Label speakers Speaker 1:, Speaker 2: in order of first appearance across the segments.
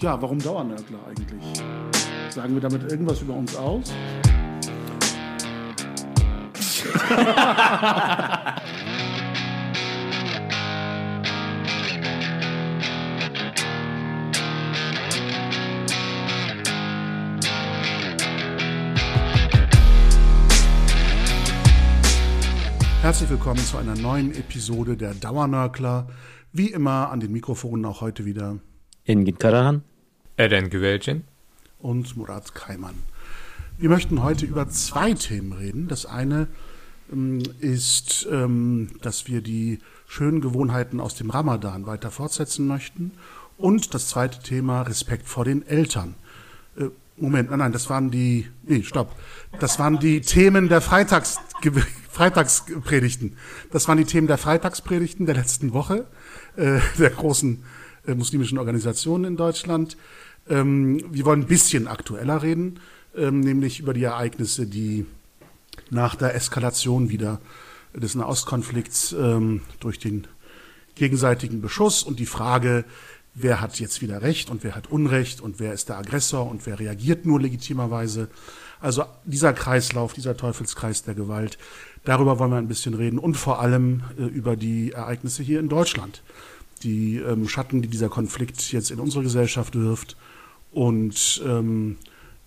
Speaker 1: Ja, warum Dauernörgler eigentlich? Sagen wir damit irgendwas über uns aus? Herzlich willkommen zu einer neuen Episode der Dauernörgler. Wie immer an den Mikrofonen auch heute wieder
Speaker 2: Engin Karahan,
Speaker 3: Eren Güvelcin
Speaker 1: und Murat Kaiman. Wir möchten heute über zwei Themen reden. Das eine ähm, ist, ähm, dass wir die schönen Gewohnheiten aus dem Ramadan weiter fortsetzen möchten. Und das zweite Thema, Respekt vor den Eltern. Äh, Moment, nein, nein, das waren die, nee, stopp. Das waren die Themen der Freitags, Freitagspredigten. Das waren die Themen der Freitagspredigten der letzten Woche, äh, der großen äh, muslimischen Organisationen in Deutschland. Ähm, wir wollen ein bisschen aktueller reden, ähm, nämlich über die Ereignisse, die nach der Eskalation wieder des Nahostkonflikts ähm, durch den gegenseitigen Beschuss und die Frage, wer hat jetzt wieder Recht und wer hat Unrecht und wer ist der Aggressor und wer reagiert nur legitimerweise. Also dieser Kreislauf, dieser Teufelskreis der Gewalt, darüber wollen wir ein bisschen reden und vor allem äh, über die Ereignisse hier in Deutschland, die ähm, Schatten, die dieser Konflikt jetzt in unsere Gesellschaft wirft. Und ähm,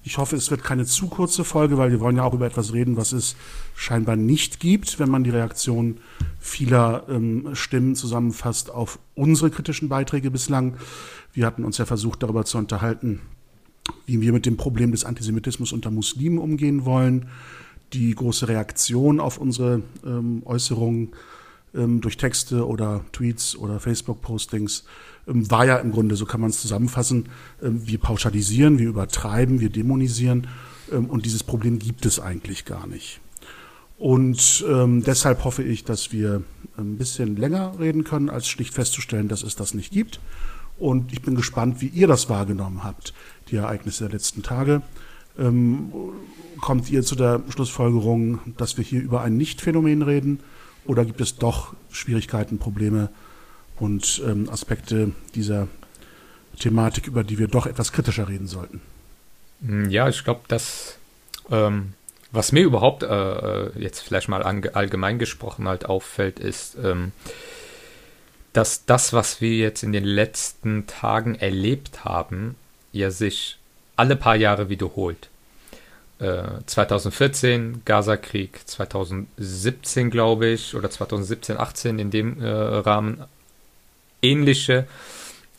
Speaker 1: ich hoffe, es wird keine zu kurze Folge, weil wir wollen ja auch über etwas reden, was es scheinbar nicht gibt, wenn man die Reaktion vieler ähm, Stimmen zusammenfasst auf unsere kritischen Beiträge bislang. Wir hatten uns ja versucht, darüber zu unterhalten, wie wir mit dem Problem des Antisemitismus unter Muslimen umgehen wollen. Die große Reaktion auf unsere ähm, Äußerungen durch Texte oder Tweets oder Facebook-Postings ähm, war ja im Grunde, so kann man es zusammenfassen, ähm, wir pauschalisieren, wir übertreiben, wir dämonisieren ähm, und dieses Problem gibt es eigentlich gar nicht. Und ähm, deshalb hoffe ich, dass wir ein bisschen länger reden können, als schlicht festzustellen, dass es das nicht gibt. Und ich bin gespannt, wie ihr das wahrgenommen habt, die Ereignisse der letzten Tage. Ähm, kommt ihr zu der Schlussfolgerung, dass wir hier über ein Nicht-Phänomen reden? Oder gibt es doch Schwierigkeiten, Probleme und ähm, Aspekte dieser Thematik, über die wir doch etwas kritischer reden sollten?
Speaker 3: Hm, ja, ich glaube, dass ähm, was mir überhaupt äh, äh jetzt vielleicht mal allgemein gesprochen halt auffällt, ist, ähm, dass das, was wir jetzt in den letzten Tagen erlebt haben, ja sich alle paar Jahre wiederholt. 2014 äh, Gaza-Krieg, 2017 glaube ich, oder 2017, 18 in dem äh, Rahmen ähnliche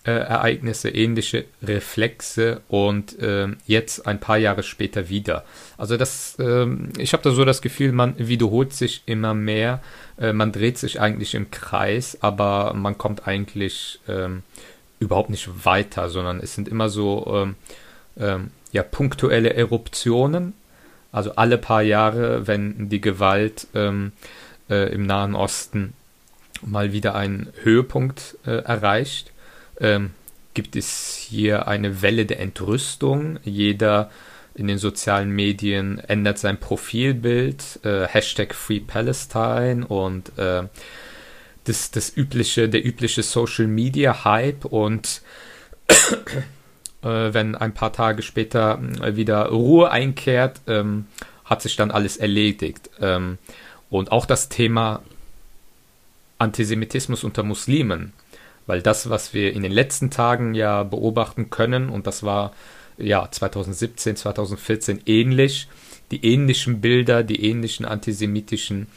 Speaker 3: äh, Ereignisse, ähnliche Reflexe und äh, jetzt ein paar Jahre später wieder. Also das, äh, ich habe da so das Gefühl, man wiederholt sich immer mehr, äh, man dreht sich eigentlich im Kreis, aber man kommt eigentlich ähm, überhaupt nicht weiter, sondern es sind immer so ähm, ähm, ja, punktuelle Eruptionen, also alle paar Jahre, wenn die Gewalt ähm, äh, im Nahen Osten mal wieder einen Höhepunkt äh, erreicht, ähm, gibt es hier eine Welle der Entrüstung. Jeder in den sozialen Medien ändert sein Profilbild, äh, Hashtag Free Palestine und äh, das, das übliche, der übliche Social Media Hype und wenn ein paar Tage später äh, wieder Ruhe einkehrt, ähm, hat sich dann alles erledigt. Ähm, und auch das Thema Antisemitismus unter Muslimen, weil das, was wir in den letzten Tagen ja beobachten können, und das war ja 2017, 2014 ähnlich, die ähnlichen Bilder, die ähnlichen antisemitischen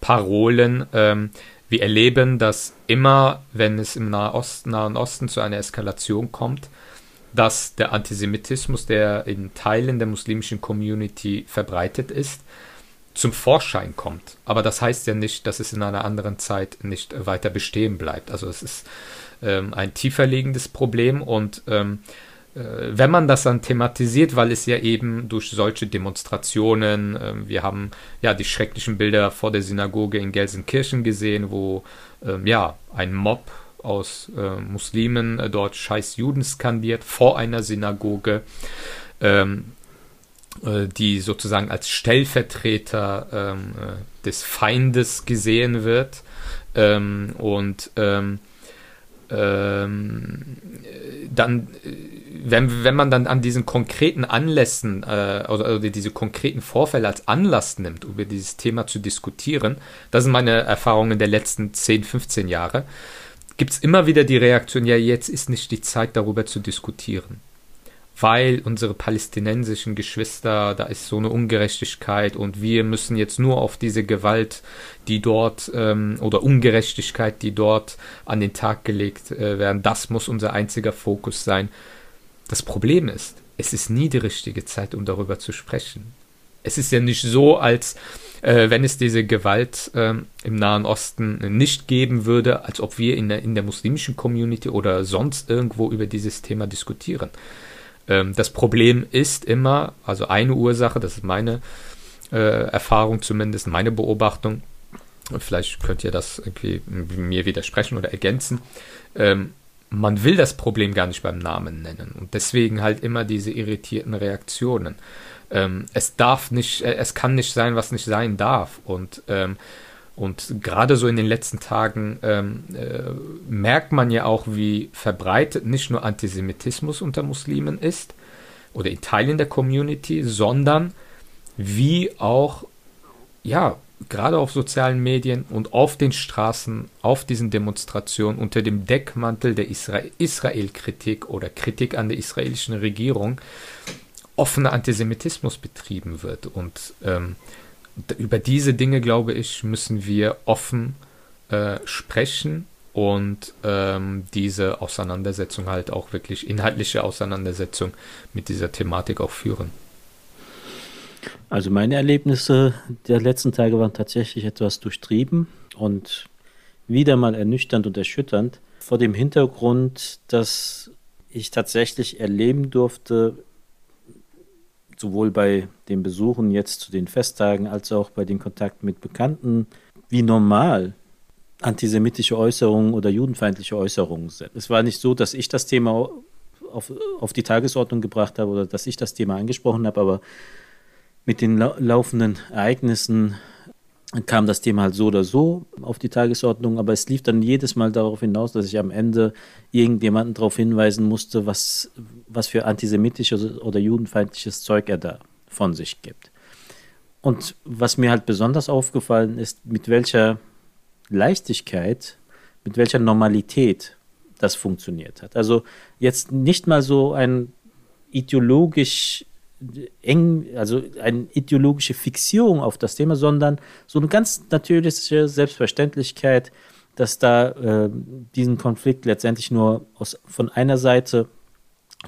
Speaker 3: Parolen, ähm, wir erleben, dass immer, wenn es im Nahen Osten, Nahen Osten zu einer Eskalation kommt, dass der Antisemitismus, der in Teilen der muslimischen Community verbreitet ist, zum Vorschein kommt. Aber das heißt ja nicht, dass es in einer anderen Zeit nicht weiter bestehen bleibt. Also es ist ähm, ein tiefer liegendes Problem und ähm, äh, wenn man das dann thematisiert, weil es ja eben durch solche Demonstrationen, äh, wir haben ja die schrecklichen Bilder vor der Synagoge in Gelsenkirchen gesehen, wo ähm, ja ein Mob aus äh, Muslimen äh, dort Scheiß Juden skandiert vor einer Synagoge, ähm, äh, die sozusagen als Stellvertreter ähm, äh, des Feindes gesehen wird. Ähm, und ähm, ähm, dann, wenn, wenn man dann an diesen konkreten Anlässen äh, oder, oder diese konkreten Vorfälle als Anlass nimmt, über dieses Thema zu diskutieren, das sind meine Erfahrungen der letzten 10, 15 Jahre, gibt es immer wieder die Reaktion, ja, jetzt ist nicht die Zeit, darüber zu diskutieren weil unsere palästinensischen Geschwister, da ist so eine Ungerechtigkeit und wir müssen jetzt nur auf diese Gewalt, die dort ähm, oder Ungerechtigkeit, die dort an den Tag gelegt äh, werden, das muss unser einziger Fokus sein. Das Problem ist, es ist nie die richtige Zeit, um darüber zu sprechen. Es ist ja nicht so, als äh, wenn es diese Gewalt äh, im Nahen Osten nicht geben würde, als ob wir in der, in der muslimischen Community oder sonst irgendwo über dieses Thema diskutieren. Ähm, das Problem ist immer, also eine Ursache, das ist meine äh, Erfahrung zumindest, meine Beobachtung, vielleicht könnt ihr das irgendwie mir widersprechen oder ergänzen. Ähm, man will das Problem gar nicht beim Namen nennen und deswegen halt immer diese irritierten Reaktionen. Ähm, es darf nicht, äh, es kann nicht sein, was nicht sein darf. Und ähm, und gerade so in den letzten Tagen ähm, äh, merkt man ja auch, wie verbreitet nicht nur Antisemitismus unter Muslimen ist oder in Teilen der Community, sondern wie auch, ja, gerade auf sozialen Medien und auf den Straßen, auf diesen Demonstrationen unter dem Deckmantel der Isra Israel-Kritik oder Kritik an der israelischen Regierung offener Antisemitismus betrieben wird. Und ähm, über diese Dinge, glaube ich, müssen wir offen äh, sprechen und ähm, diese Auseinandersetzung halt auch wirklich inhaltliche Auseinandersetzung mit dieser Thematik auch führen.
Speaker 2: Also meine Erlebnisse der letzten Tage waren tatsächlich etwas durchtrieben und wieder mal ernüchternd und erschütternd vor dem Hintergrund, dass ich tatsächlich erleben durfte, sowohl bei den Besuchen jetzt zu den Festtagen als auch bei den Kontakten mit Bekannten, wie normal antisemitische Äußerungen oder judenfeindliche Äußerungen sind. Es war nicht so, dass ich das Thema auf, auf die Tagesordnung gebracht habe oder dass ich das Thema angesprochen habe, aber mit den laufenden Ereignissen kam das Thema halt so oder so auf die Tagesordnung, aber es lief dann jedes Mal darauf hinaus, dass ich am Ende irgendjemanden darauf hinweisen musste, was, was für antisemitisches oder judenfeindliches Zeug er da von sich gibt. Und was mir halt besonders aufgefallen ist, mit welcher Leichtigkeit, mit welcher Normalität das funktioniert hat. Also jetzt nicht mal so ein ideologisch eng, also eine ideologische Fixierung auf das Thema, sondern so eine ganz natürliche Selbstverständlichkeit, dass da äh, diesen Konflikt letztendlich nur aus, von einer Seite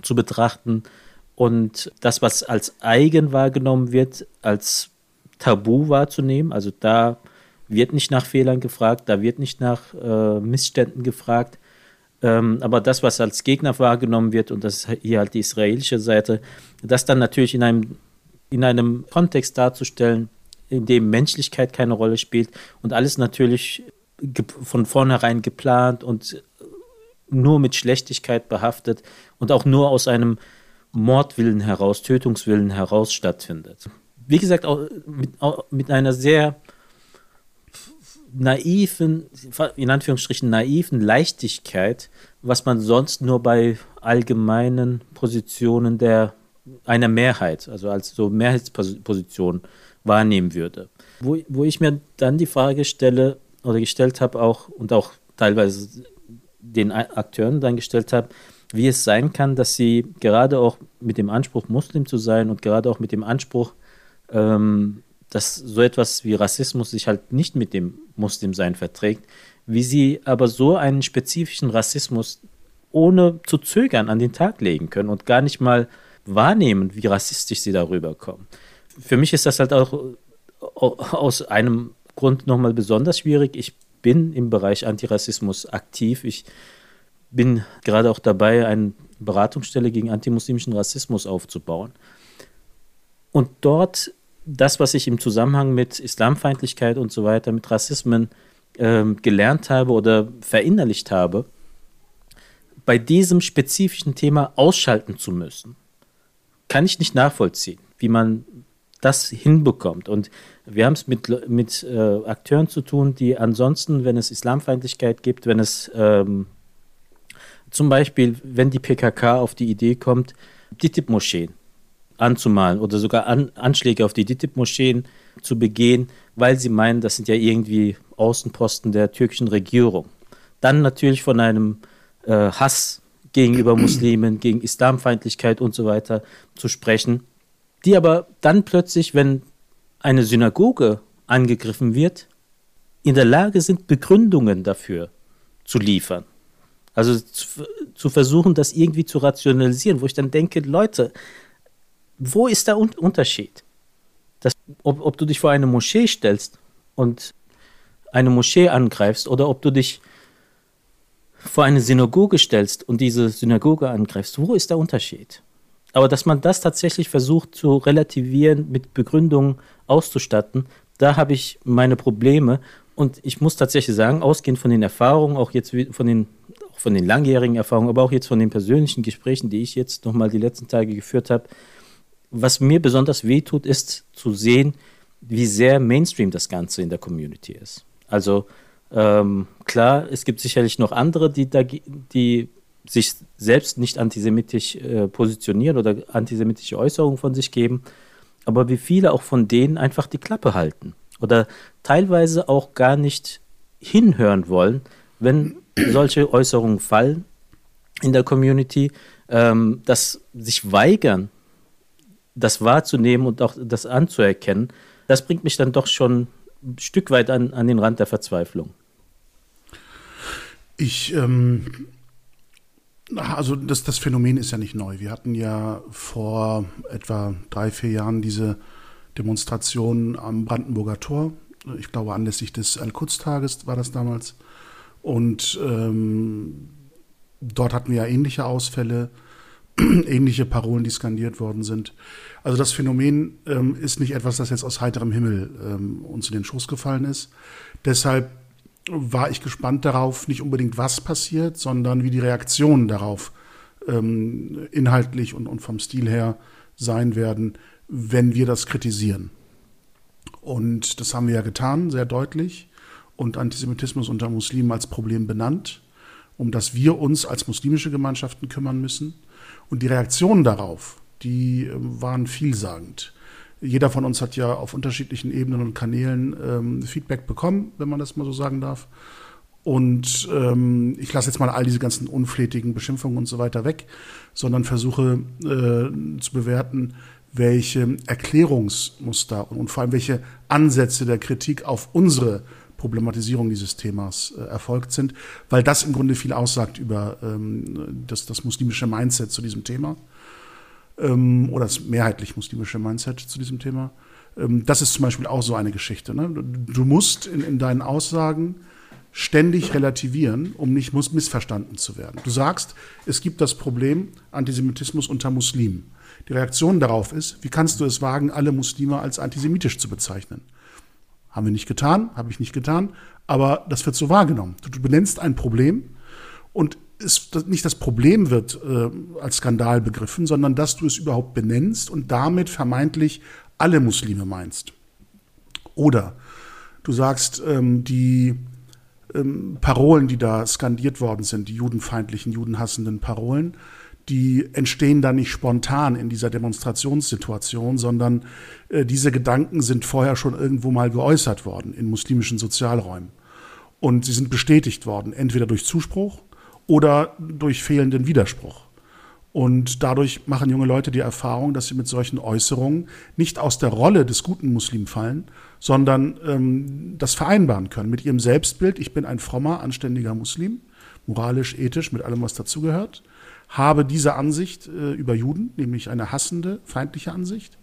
Speaker 2: zu betrachten und das, was als eigen wahrgenommen wird, als Tabu wahrzunehmen. Also da wird nicht nach Fehlern gefragt, da wird nicht nach äh, Missständen gefragt, ähm, aber das, was als Gegner wahrgenommen wird, und das ist hier halt die israelische Seite, das dann natürlich in einem, in einem Kontext darzustellen, in dem Menschlichkeit keine Rolle spielt und alles natürlich von vornherein geplant und nur mit Schlechtigkeit behaftet und auch nur aus einem Mordwillen heraus, Tötungswillen heraus stattfindet. Wie gesagt, auch mit, auch mit einer sehr naiven, in Anführungsstrichen naiven Leichtigkeit, was man sonst nur bei allgemeinen Positionen der einer Mehrheit, also als so Mehrheitsposition wahrnehmen würde. Wo, wo ich mir dann die Frage stelle oder gestellt habe auch und auch teilweise den Akteuren dann gestellt habe, wie es sein kann, dass sie gerade auch mit dem Anspruch, Muslim zu sein und gerade auch mit dem Anspruch, ähm, dass so etwas wie Rassismus sich halt nicht mit dem Muslimsein verträgt, wie sie aber so einen spezifischen Rassismus ohne zu zögern an den Tag legen können und gar nicht mal wahrnehmen, wie rassistisch sie darüber kommen. Für mich ist das halt auch aus einem Grund nochmal besonders schwierig. Ich bin im Bereich Antirassismus aktiv. Ich bin gerade auch dabei, eine Beratungsstelle gegen antimuslimischen Rassismus aufzubauen. Und dort das, was ich im Zusammenhang mit Islamfeindlichkeit und so weiter, mit Rassismen ähm, gelernt habe oder verinnerlicht habe, bei diesem spezifischen Thema ausschalten zu müssen, kann ich nicht nachvollziehen, wie man das hinbekommt. Und wir haben es mit, mit äh, Akteuren zu tun, die ansonsten, wenn es Islamfeindlichkeit gibt, wenn es ähm, zum Beispiel, wenn die PKK auf die Idee kommt, DITIB-Moscheen anzumalen oder sogar An Anschläge auf die DITIB-Moscheen zu begehen, weil sie meinen, das sind ja irgendwie Außenposten der türkischen Regierung. Dann natürlich von einem äh, Hass gegenüber Muslimen, gegen Islamfeindlichkeit und so weiter zu sprechen, die aber dann plötzlich, wenn eine Synagoge angegriffen wird, in der Lage sind, Begründungen dafür zu liefern. Also zu, zu, versuchen, das irgendwie zu rationalisieren, wo ich dann denke, Leute, wo ist der Un Unterschied? Das, ob, ob, du dich vor eine Moschee stellst und eine Moschee angreifst oder ob du dich vor eine Synagoge stellst und diese Synagoge angreifst, wo ist der Unterschied? Aber dass man das tatsächlich versucht zu relativieren, mit Begründungen auszustatten, da habe ich meine Probleme. Und ich muss tatsächlich sagen, ausgehend von den Erfahrungen, auch jetzt von den, auch von den langjährigen Erfahrungen, aber auch jetzt von den persönlichen Gesprächen, die ich jetzt nochmal die letzten Tage geführt habe, was mir besonders wehtut, ist zu sehen, wie sehr Mainstream das Ganze in der Community ist. Also ähm, klar, es gibt sicherlich noch andere, die, da, die sich selbst nicht antisemitisch äh, positionieren oder antisemitische Äußerungen von sich geben, aber wie viele auch von denen einfach die Klappe halten oder teilweise auch gar nicht hinhören wollen, wenn solche Äußerungen fallen in der Community, ähm, dass sich weigern, das wahrzunehmen und auch das anzuerkennen, das bringt mich dann doch schon ein Stück weit an, an den Rand der Verzweiflung.
Speaker 1: Ich, ähm, also das, das Phänomen ist ja nicht neu. Wir hatten ja vor etwa drei, vier Jahren diese Demonstration am Brandenburger Tor. Ich glaube, anlässlich des Al-Quds-Tages war das damals. Und ähm, dort hatten wir ja ähnliche Ausfälle. ähnliche Parolen, die skandiert worden sind. Also das Phänomen ähm, ist nicht etwas, das jetzt aus heiterem Himmel ähm, uns in den Schoß gefallen ist. Deshalb war ich gespannt darauf, nicht unbedingt was passiert, sondern wie die Reaktionen darauf ähm, inhaltlich und, und vom Stil her sein werden, wenn wir das kritisieren. Und das haben wir ja getan, sehr deutlich, und Antisemitismus unter Muslimen als Problem benannt, um das wir uns als muslimische Gemeinschaften kümmern müssen. Und die Reaktionen darauf, die ähm, waren vielsagend. Jeder von uns hat ja auf unterschiedlichen Ebenen und Kanälen ähm, Feedback bekommen, wenn man das mal so sagen darf. Und ähm, ich lasse jetzt mal all diese ganzen unflätigen Beschimpfungen und so weiter weg, sondern versuche äh, zu bewerten, welche Erklärungsmuster und, und, vor allem welche Ansätze der Kritik auf unsere Problematisierung dieses Themas äh, erfolgt sind, weil das im Grunde viel aussagt über ähm, das, das muslimische Mindset zu diesem Thema ähm, oder das mehrheitlich muslimische Mindset zu diesem Thema. Ähm, das ist zum Beispiel auch so eine Geschichte. Ne? Du musst in, in deinen Aussagen ständig relativieren, um nicht missverstanden zu werden. Du sagst, es gibt das Problem Antisemitismus unter Muslimen. Die Reaktion darauf ist, wie kannst du es wagen, alle Muslime als antisemitisch zu bezeichnen? Haben wir nicht getan, habe ich nicht getan, aber das wird so wahrgenommen. Du, benennst ein Problem und ist nicht das Problem wird äh, als Skandal begriffen, sondern dass du es überhaupt benennst und damit vermeintlich alle Muslime meinst. Oder du sagst, ähm, die ähm, Parolen, die da skandiert worden sind, die judenfeindlichen, judenhassenden Parolen, die entstehen da nicht spontan in dieser Demonstrationssituation, sondern äh, diese Gedanken sind vorher schon irgendwo mal geäußert worden in muslimischen Sozialräumen. Und sie sind bestätigt worden, entweder durch Zuspruch oder durch fehlenden Widerspruch. Und dadurch machen junge Leute die Erfahrung, dass sie mit solchen Äußerungen nicht aus der Rolle des guten Muslim fallen, sondern ähm, das vereinbaren können mit ihrem Selbstbild. Ich bin ein frommer, anständiger Muslim, moralisch, ethisch, mit allem, was dazugehört habe diese Ansicht äh, über Juden, nämlich eine hassende, feindliche Ansicht.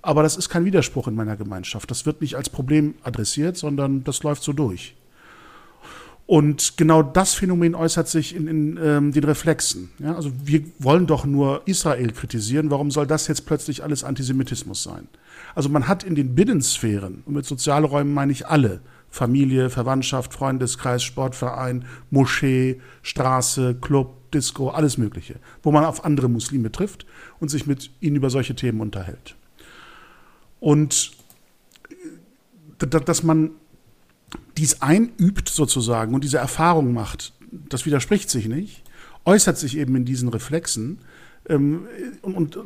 Speaker 1: Aber das ist kein Widerspruch in meiner Gemeinschaft. Das wird nicht als Problem adressiert, sondern das läuft so durch. Und genau das Phänomen äußert sich in, in ähm, den Reflexen. Ja, also wir wollen doch nur Israel kritisieren. Warum soll das jetzt plötzlich alles Antisemitismus sein? Also man hat in den Binnensphären, und mit Sozialräumen meine ich alle, Familie, Verwandtschaft, Freundeskreis, Sportverein, Moschee, Straße, Club, Disco, alles Mögliche, wo man auf andere Muslime trifft und sich mit ihnen über solche Themen unterhält. Und äh, dass man dies einübt sozusagen und diese Erfahrung macht, das widerspricht sich nicht, äußert sich eben in diesen Reflexen. Ähm, und, und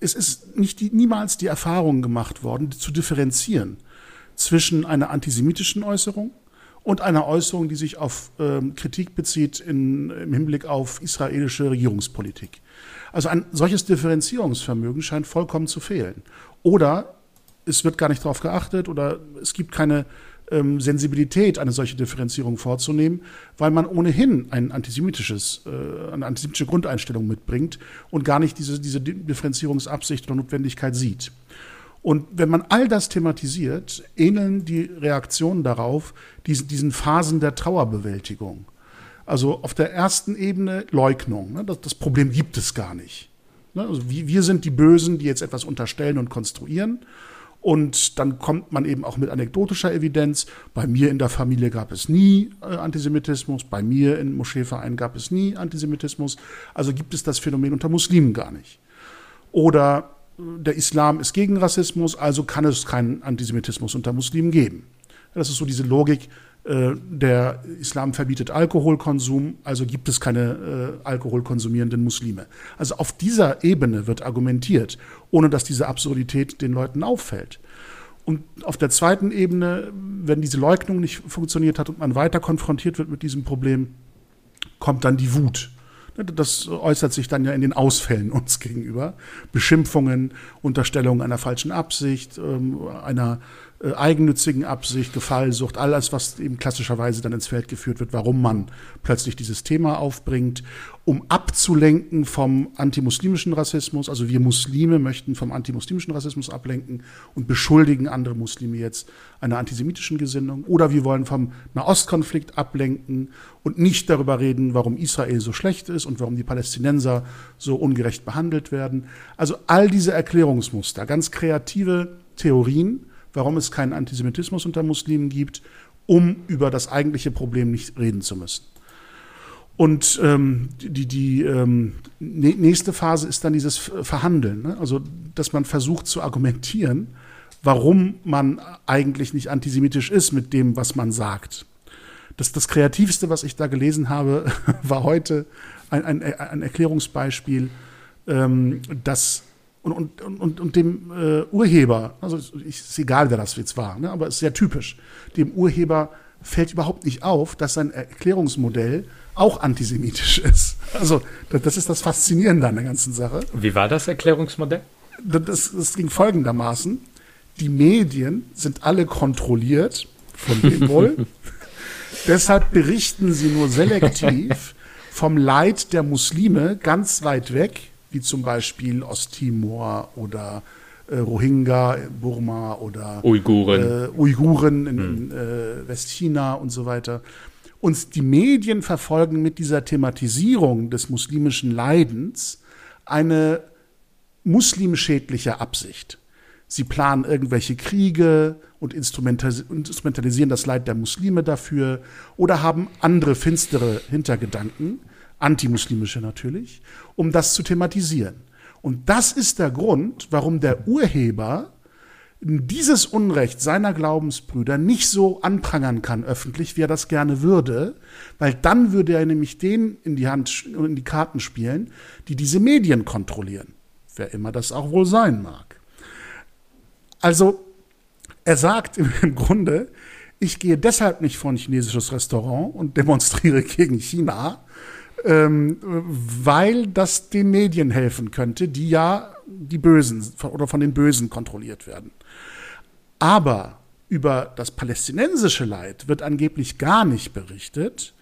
Speaker 1: es ist nicht die, niemals die Erfahrung gemacht worden, zu differenzieren zwischen einer antisemitischen Äußerung und einer Äußerung, die sich auf ähm, Kritik bezieht in, im Hinblick auf israelische Regierungspolitik. Also ein solches Differenzierungsvermögen scheint vollkommen zu fehlen. Oder es wird gar nicht darauf geachtet oder es gibt keine ähm, Sensibilität, eine solche Differenzierung vorzunehmen, weil man ohnehin ein antisemitisches, äh, eine antisemitische Grundeinstellung mitbringt und gar nicht diese, diese Differenzierungsabsicht oder Notwendigkeit sieht. Und wenn man all das thematisiert, ähneln die Reaktionen darauf diesen, diesen Phasen der Trauerbewältigung. Also auf der ersten Ebene Leugnung. Ne? Das, das, Problem gibt es gar nicht. Ne? Also wir, wir sind die Bösen, die jetzt etwas unterstellen und konstruieren. Und dann kommt man eben auch mit anekdotischer Evidenz. Bei mir in der Familie gab es nie äh, Antisemitismus, bei mir im Moscheeverein gab es nie Antisemitismus. Also gibt es das Phänomen unter Muslimen gar nicht. Oder der Islam ist gegen Rassismus, also kann es keinen Antisemitismus unter Muslimen geben. Das ist so diese Logik, äh, der Islam verbietet Alkoholkonsum, also gibt es keine äh, alkoholkonsumierenden Muslime. Also auf dieser Ebene wird argumentiert, ohne dass diese Absurdität den Leuten auffällt. Und auf der zweiten Ebene, wenn diese Leugnung nicht funktioniert hat und man weiter konfrontiert wird mit diesem Problem, kommt dann die Wut. Das äußert sich dann ja in den Ausfällen uns gegenüber. Beschimpfungen, Unterstellungen einer falschen Absicht, ähm, einer äh, eigennützigen Absicht, Gefallsucht, alles, was eben klassischerweise dann ins Feld geführt wird, warum man plötzlich dieses Thema aufbringt, um abzulenken vom antimuslimischen Rassismus. Also wir Muslime möchten vom antimuslimischen Rassismus ablenken und beschuldigen andere Muslime jetzt einer antisemitischen Gesinnung. Oder wir wollen vom Nahostkonflikt ablenken und nicht darüber reden, warum Israel so schlecht ist und warum die Palästinenser so ungerecht behandelt werden. Also all diese Erklärungsmuster, ganz kreative Theorien, warum es keinen Antisemitismus unter Muslimen gibt, um über das eigentliche Problem nicht reden zu müssen. Und ähm, die, die ähm, nächste Phase ist dann dieses Verhandeln. Ne? Also, dass man versucht zu argumentieren, warum man eigentlich nicht antisemitisch ist mit dem, was man sagt. Das, das Kreativste, was ich da gelesen habe, war heute ein, ein, ein Erklärungsbeispiel, ähm, dass und, und, und, und dem äh, Urheber, also ich, ist egal, wer das jetzt war, ne, aber es ist sehr typisch, dem Urheber fällt überhaupt nicht auf, dass sein Erklärungsmodell auch antisemitisch ist. Also das ist das Faszinierende an der ganzen Sache.
Speaker 3: Wie war das Erklärungsmodell?
Speaker 1: Das, das ging folgendermaßen. Die Medien sind alle kontrolliert, von wem wohl. Deshalb berichten sie nur selektiv vom Leid der Muslime ganz weit weg wie zum Beispiel Osttimor oder äh, Rohingya, Burma oder
Speaker 3: Uiguren,
Speaker 1: äh, Uiguren in, hm. in äh, Westchina und so weiter. Und die Medien verfolgen mit dieser Thematisierung des muslimischen Leidens eine muslimschädliche Absicht. Sie planen irgendwelche Kriege und instrumentalisieren das Leid der Muslime dafür oder haben andere finstere Hintergedanken antimuslimische natürlich, um das zu thematisieren. Und das ist der Grund, warum der Urheber dieses Unrecht seiner Glaubensbrüder nicht so anprangern kann öffentlich, wie er das gerne würde, weil dann würde er nämlich denen in die Hand und in die Karten spielen, die diese Medien kontrollieren, wer immer das auch wohl sein mag. Also er sagt im Grunde, ich gehe deshalb nicht vor ein chinesisches Restaurant und demonstriere gegen China, ähm, weil das den Medien helfen könnte, die ja die Bösen oder von den Bösen kontrolliert werden. Aber über das palästinensische Leid wird angeblich gar nicht berichtet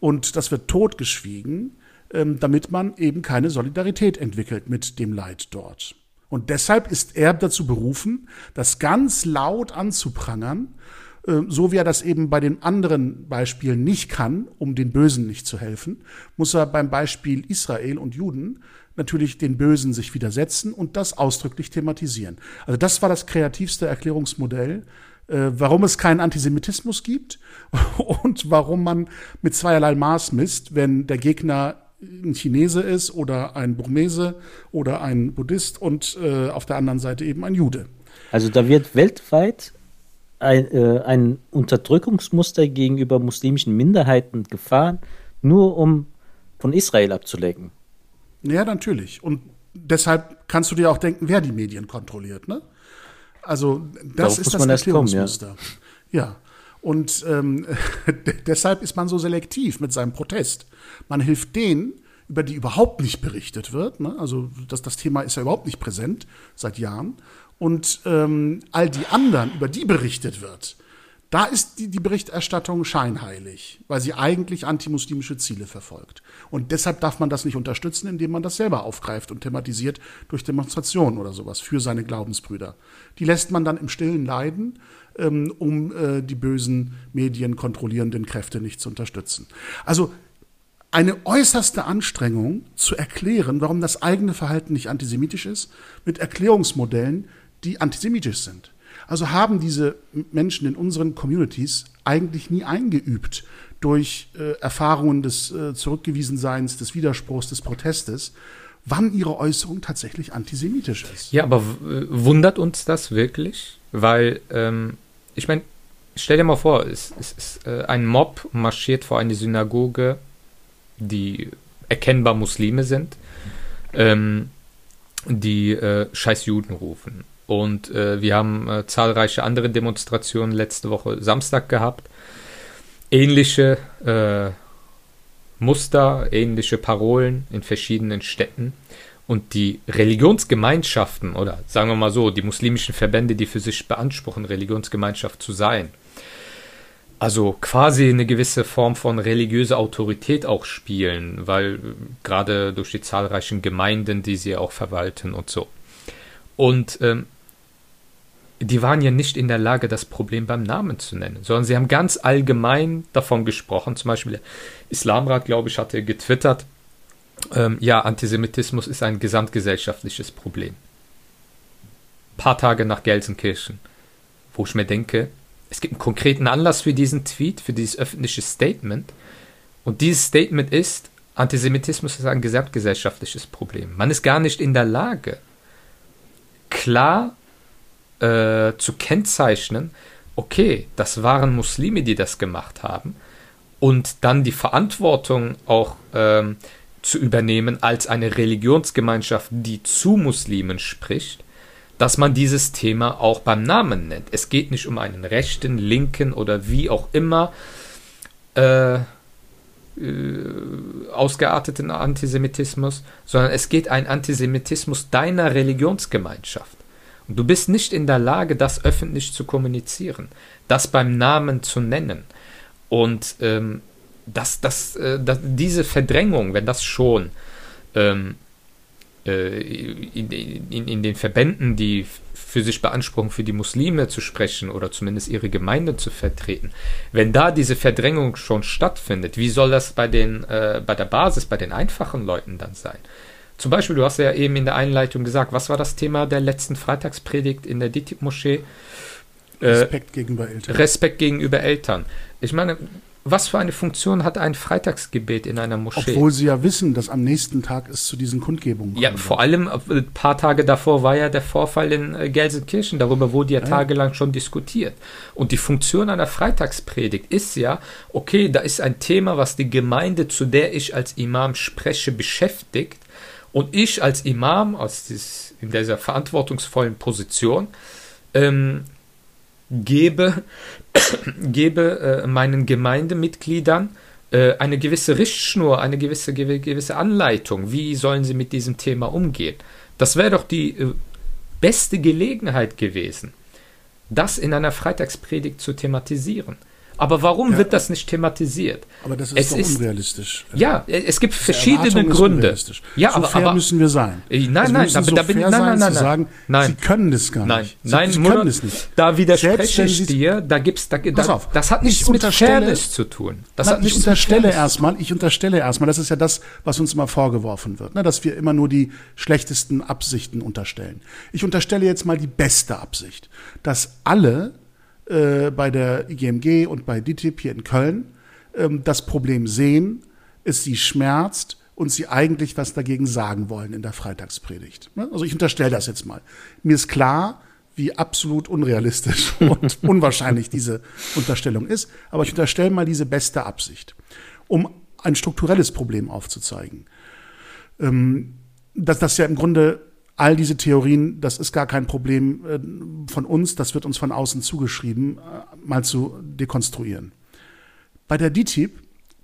Speaker 1: und das wird totgeschwiegen, ähm, damit man eben keine Solidarität entwickelt mit dem Leid dort. Und deshalb ist er dazu berufen, das ganz laut anzuprangern so wie er das eben bei den anderen Beispielen nicht kann, um den Bösen nicht zu helfen, muss er beim Beispiel Israel und Juden natürlich den Bösen sich widersetzen und das ausdrücklich thematisieren. Also das war das kreativste Erklärungsmodell, äh, warum es keinen Antisemitismus gibt und warum man mit zweierlei Maß misst, wenn der Gegner ein Chinese ist oder ein Burmese oder ein Buddhist und äh, auf der anderen Seite eben ein Jude.
Speaker 2: Also da wird weltweit ein, äh, ein Unterdrückungsmuster gegenüber muslimischen Minderheiten gefahren, nur um von Israel abzulenken.
Speaker 1: Ja, natürlich. Und deshalb kannst du dir auch denken, wer die Medien kontrolliert. Ne? Also das
Speaker 2: Darauf
Speaker 1: ist das
Speaker 2: erst kommen,
Speaker 1: Erklärungsmuster. ja. Und ähm, deshalb ist man so selektiv mit seinem Protest. Man hilft denen, über die überhaupt nicht berichtet wird. Ne? Also das, das Thema ist ja überhaupt nicht präsent seit Jahren. Und ähm, all die anderen, über die berichtet wird, da ist die, die Berichterstattung scheinheilig, weil sie eigentlich antimuslimische Ziele verfolgt. Und deshalb darf man das nicht unterstützen, indem man das selber aufgreift und thematisiert durch Demonstrationen oder sowas für seine Glaubensbrüder. Die lässt man dann im Stillen leiden, ähm, um äh, die bösen medienkontrollierenden Kräfte nicht zu unterstützen. Also eine äußerste Anstrengung zu erklären, warum das eigene Verhalten nicht antisemitisch ist, mit Erklärungsmodellen, die antisemitisch sind. Also haben diese Menschen in unseren Communities eigentlich nie eingeübt durch äh, Erfahrungen des äh, Zurückgewiesenseins, des Widerspruchs, des Protestes, wann ihre Äußerung tatsächlich antisemitisch ist.
Speaker 3: Ja, aber äh, wundert uns das wirklich? Weil, ähm, ich meine, stell dir mal vor, es, es ist äh, ein Mob marschiert vor eine Synagoge, die erkennbar Muslime sind, ähm, die äh, scheiß Juden rufen. Und äh, wir haben äh, zahlreiche andere Demonstrationen letzte Woche Samstag gehabt. Ähnliche äh, Muster, ähnliche Parolen in verschiedenen Städten. Und die Religionsgemeinschaften oder sagen wir mal so, die muslimischen Verbände, die für sich beanspruchen, Religionsgemeinschaft zu sein, also quasi eine gewisse Form von religiöser Autorität auch spielen, weil äh, gerade durch die zahlreichen Gemeinden, die sie auch verwalten und so. Und ähm, die waren ja nicht in der Lage, das Problem beim Namen zu nennen, sondern sie haben ganz allgemein davon gesprochen. Zum Beispiel der Islamrat, glaube ich, hatte getwittert, ähm, ja, Antisemitismus ist ein gesamtgesellschaftliches Problem. Ein paar Tage nach Gelsenkirchen, wo ich mir denke, es gibt einen konkreten Anlass für diesen Tweet, für dieses öffentliche Statement. Und dieses Statement ist, Antisemitismus ist ein gesamtgesellschaftliches Problem. Man ist gar nicht in der Lage, klar äh, zu kennzeichnen, okay, das waren Muslime, die das gemacht haben, und dann die Verantwortung auch ähm, zu übernehmen als eine Religionsgemeinschaft, die zu Muslimen spricht, dass man dieses Thema auch beim Namen nennt. Es geht nicht um einen rechten, linken oder wie auch immer äh, äh, ausgearteten Antisemitismus, sondern es geht ein Antisemitismus deiner Religionsgemeinschaft. Du bist nicht in der Lage, das öffentlich zu kommunizieren, das beim Namen zu nennen. Und ähm, das, das, äh, das, diese Verdrängung, wenn das schon ähm, äh, in, in, in, den Verbänden, die für sich beanspruchen, für die Muslime zu sprechen oder zumindest ihre Gemeinde zu vertreten, wenn da diese Verdrängung schon stattfindet, wie soll das bei, den, äh, bei der Basis, bei den einfachen Leuten dann sein? Zum Beispiel, du hast ja eben in der Einleitung gesagt, was war das Thema der letzten Freitagspredigt in der DITIB-Moschee?
Speaker 1: Respekt äh, gegenüber Eltern.
Speaker 3: Respekt gegenüber Eltern. Ich meine, was für eine Funktion hat ein Freitagsgebet in einer Moschee?
Speaker 1: Obwohl sie ja wissen, dass am nächsten Tag es zu diesen Kundgebungen kommt.
Speaker 3: Ja, vor allem ein äh, paar Tage davor war ja der Vorfall in äh, Gelsenkirchen. Darüber wurde ja, ja tagelang schon diskutiert. Und die Funktion einer Freitagspredigt ist ja, okay, da ist ein Thema, was die Gemeinde, zu der ich als Imam spreche, beschäftigt. Und ich als Imam, aus dieses, in dieser verantwortungsvollen Position, ähm, gebe, gebe äh, meinen Gemeindemitgliedern äh, eine gewisse Richtschnur, eine gewisse, gewisse Anleitung. Wie sollen sie mit diesem Thema umgehen? Das wäre doch die äh, beste Gelegenheit gewesen, das in einer Freitagspredigt zu thematisieren. Aber warum ja. wird das nicht thematisiert?
Speaker 1: Aber das ist es doch ist, unrealistisch.
Speaker 3: Ja, es gibt verschiedene Gründe.
Speaker 1: Ja, so aber, fair aber, müssen wir sein.
Speaker 3: Äh, nein, nein, da, so da bin ich, nein, nein, nein,
Speaker 1: sagen,
Speaker 3: nein.
Speaker 1: Sie können das gar
Speaker 3: nein,
Speaker 1: nicht.
Speaker 3: Sie, nein,
Speaker 1: Sie können es nicht.
Speaker 3: Da widerspreche ich dir, da gibt's, da, da,
Speaker 1: auf,
Speaker 3: das hat nichts mit Fairness zu tun. Das
Speaker 1: nein,
Speaker 3: hat nichts
Speaker 1: ich unterstelle erstmal, ich unterstelle erstmal, das ist ja das, was uns immer vorgeworfen wird, ne, dass wir immer nur die schlechtesten Absichten unterstellen. Ich unterstelle jetzt mal die beste Absicht, dass alle äh, bei der IGMG und bei DITIB hier in Köln ähm, das Problem sehen, es sie schmerzt und sie eigentlich was dagegen sagen wollen in der Freitagspredigt. Ne? Also ich unterstelle das jetzt mal. Mir ist klar, wie absolut unrealistisch und unwahrscheinlich diese Unterstellung ist, aber ich unterstelle mal diese beste Absicht. Um ein strukturelles Problem aufzuzeigen. Ähm, dass das ja im Grunde all diese Theorien, das ist gar kein Problem äh, von uns, das wird uns von außen zugeschrieben, äh, mal zu dekonstruieren. Bei der DTIP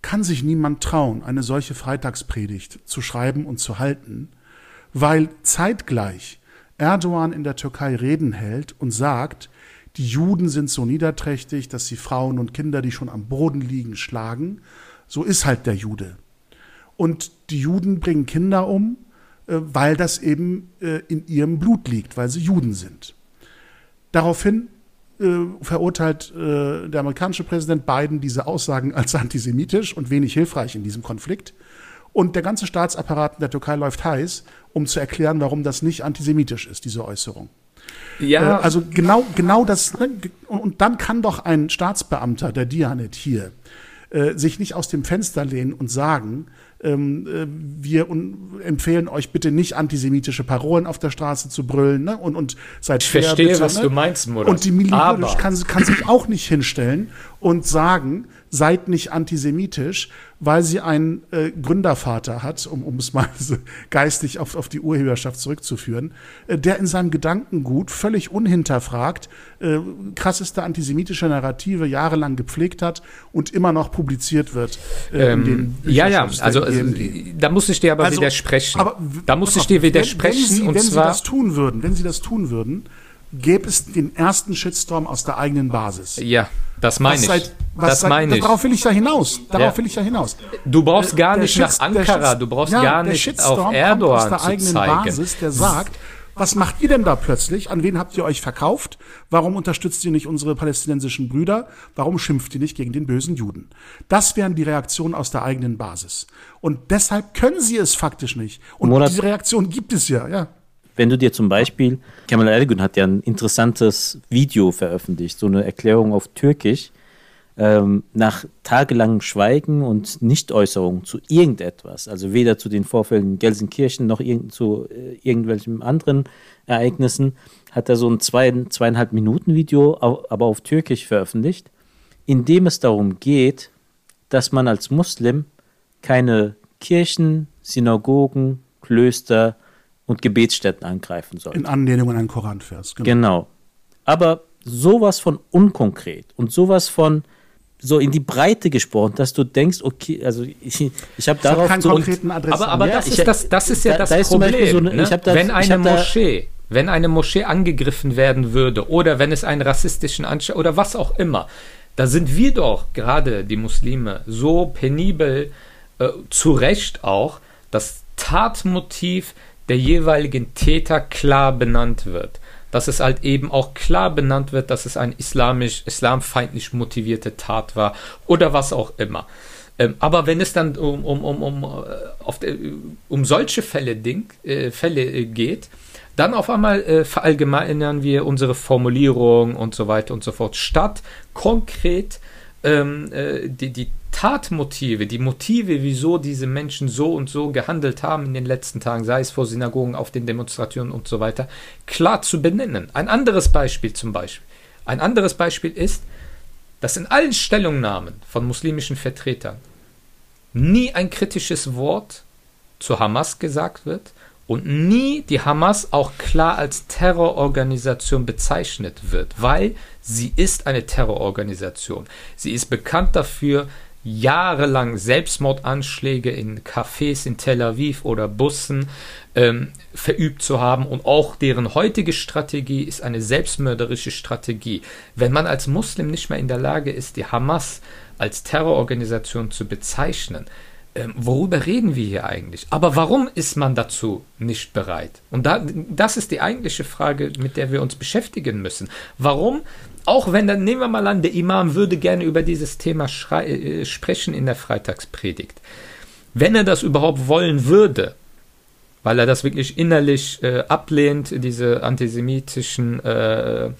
Speaker 1: kann sich niemand trauen, eine solche Freitagspredigt zu schreiben und zu halten, weil zeitgleich Erdogan in der Türkei Reden hält und sagt, die Juden sind so niederträchtig, dass sie Frauen und Kinder, die schon am Boden liegen, schlagen. So ist halt der Jude. Und die Juden bringen Kinder um, weil das eben äh, in ihrem Blut liegt, weil sie Juden sind. Daraufhin äh, verurteilt der amerikanische Präsident Biden diese Aussagen als antisemitisch und wenig hilfreich in diesem Konflikt. Und der ganze Staatsapparat in der Türkei läuft heiß, um zu erklären, warum das nicht antisemitisch ist, diese Äußerung. Ja. also genau, genau das. Ne, und dann kann doch ein Staatsbeamter der Dianet hier äh, sich nicht aus dem Fenster lehnen und sagen, ähm, äh, wir empfehlen euch bitte nicht antisemitische Parolen auf der Straße zu brüllen ne? und, und seid
Speaker 3: Ich verstehe,
Speaker 1: bitte,
Speaker 3: was
Speaker 1: ne?
Speaker 3: du meinst, Murat.
Speaker 1: Und die Militär kann, kann sich auch nicht hinstellen und sagen, seid nicht antisemitisch, weil sie einen äh, Gründervater hat, um, um es mal so geistig auf, auf die Urheberschaft zurückzuführen, äh, der in seinem Gedankengut völlig unhinterfragt äh, krasseste antisemitische Narrative jahrelang gepflegt hat und immer noch publiziert wird.
Speaker 3: Äh, ähm, ja, ja, also, also da muss ich dir aber also, widersprechen. Aber, da muss ich dir widersprechen. Wenn, wenn
Speaker 1: sie,
Speaker 3: und
Speaker 1: wenn
Speaker 3: zwar,
Speaker 1: sie das tun würden, wenn sie das tun würden, gäbe es den ersten Shitstorm aus der eigenen Basis.
Speaker 3: Ja, das meine ich. Seit, das
Speaker 1: seit,
Speaker 3: meine ich.
Speaker 1: Darauf will ich ja hinaus. Darauf ja. will ich ja hinaus.
Speaker 3: Du brauchst gar nicht nach Ankara, du brauchst ja, gar nicht auf Erdogan aus der zu eigenen zeigen. Basis,
Speaker 1: der sagt, was macht ihr denn da plötzlich? An wen habt ihr euch verkauft? Warum unterstützt ihr nicht unsere palästinensischen Brüder? Warum schimpft ihr nicht gegen den bösen Juden? Das wären die Reaktionen aus der eigenen Basis. Und deshalb können sie es faktisch nicht. Und Monat, diese Reaktion gibt es ja, ja.
Speaker 2: Wenn du dir zum Beispiel, Kemal Ergun hat ja ein interessantes Video veröffentlicht, so eine Erklärung auf Türkisch, ähm, nach tagelangem Schweigen und Nichtäußerung zu irgendetwas, also weder zu den Vorfällen in Gelsenkirchen noch irgend, zu äh, irgendwelchen anderen Ereignissen, hat er so ein zwei, zweieinhalb Minuten Video, aber auf Türkisch veröffentlicht, in dem es darum geht, dass man als Muslim keine Kirchen, Synagogen, Klöster und Gebetsstätten angreifen soll.
Speaker 1: In Anlehnung an einen Koranvers.
Speaker 2: Genau. genau. Aber sowas von unkonkret und sowas von so in die Breite gesprochen, dass du denkst, okay, also ich, ich habe darauf
Speaker 1: keinen
Speaker 2: so
Speaker 1: konkreten Adressen.
Speaker 3: Aber, aber das, ist, das, das ist ja da, das da Problem. So eine, ne? das, wenn eine Moschee, wenn eine Moschee angegriffen werden würde oder wenn es einen rassistischen Anschlag oder was auch immer, da sind wir doch gerade die Muslime so penibel äh, zu Recht auch, das Tatmotiv der jeweiligen Täter klar benannt wird. Dass es halt eben auch klar benannt wird, dass es eine islamisch, islamfeindlich motivierte Tat war oder was auch immer. Ähm, aber wenn es dann um, um, um, um, äh, auf der, um solche Fälle, Ding, äh, Fälle äh, geht, dann auf einmal äh, verallgemeinern wir unsere Formulierung und so weiter und so fort, statt konkret ähm, äh, die, die Tatmotive, die Motive, wieso diese Menschen so und so gehandelt haben in den letzten Tagen, sei es vor Synagogen, auf den Demonstrationen und so weiter, klar zu benennen. Ein anderes Beispiel zum Beispiel. Ein anderes Beispiel ist, dass in allen Stellungnahmen von muslimischen Vertretern nie ein kritisches Wort zu Hamas gesagt wird und nie die Hamas auch klar als Terrororganisation bezeichnet wird, weil sie ist eine Terrororganisation. Sie ist bekannt dafür, jahrelang Selbstmordanschläge in Cafés in Tel Aviv oder Bussen ähm, verübt zu haben und auch deren heutige Strategie ist eine selbstmörderische Strategie. Wenn man als Muslim nicht mehr in der Lage ist, die Hamas als Terrororganisation zu bezeichnen, ähm, worüber reden wir hier eigentlich? Aber warum ist man dazu nicht bereit? Und da, das ist die eigentliche Frage, mit der wir uns beschäftigen müssen. Warum auch wenn, dann nehmen wir mal an, der Imam würde gerne über dieses Thema äh, sprechen in der Freitagspredigt. Wenn er das überhaupt wollen würde, weil er das wirklich innerlich äh, ablehnt, diese antisemitischen äh, äh,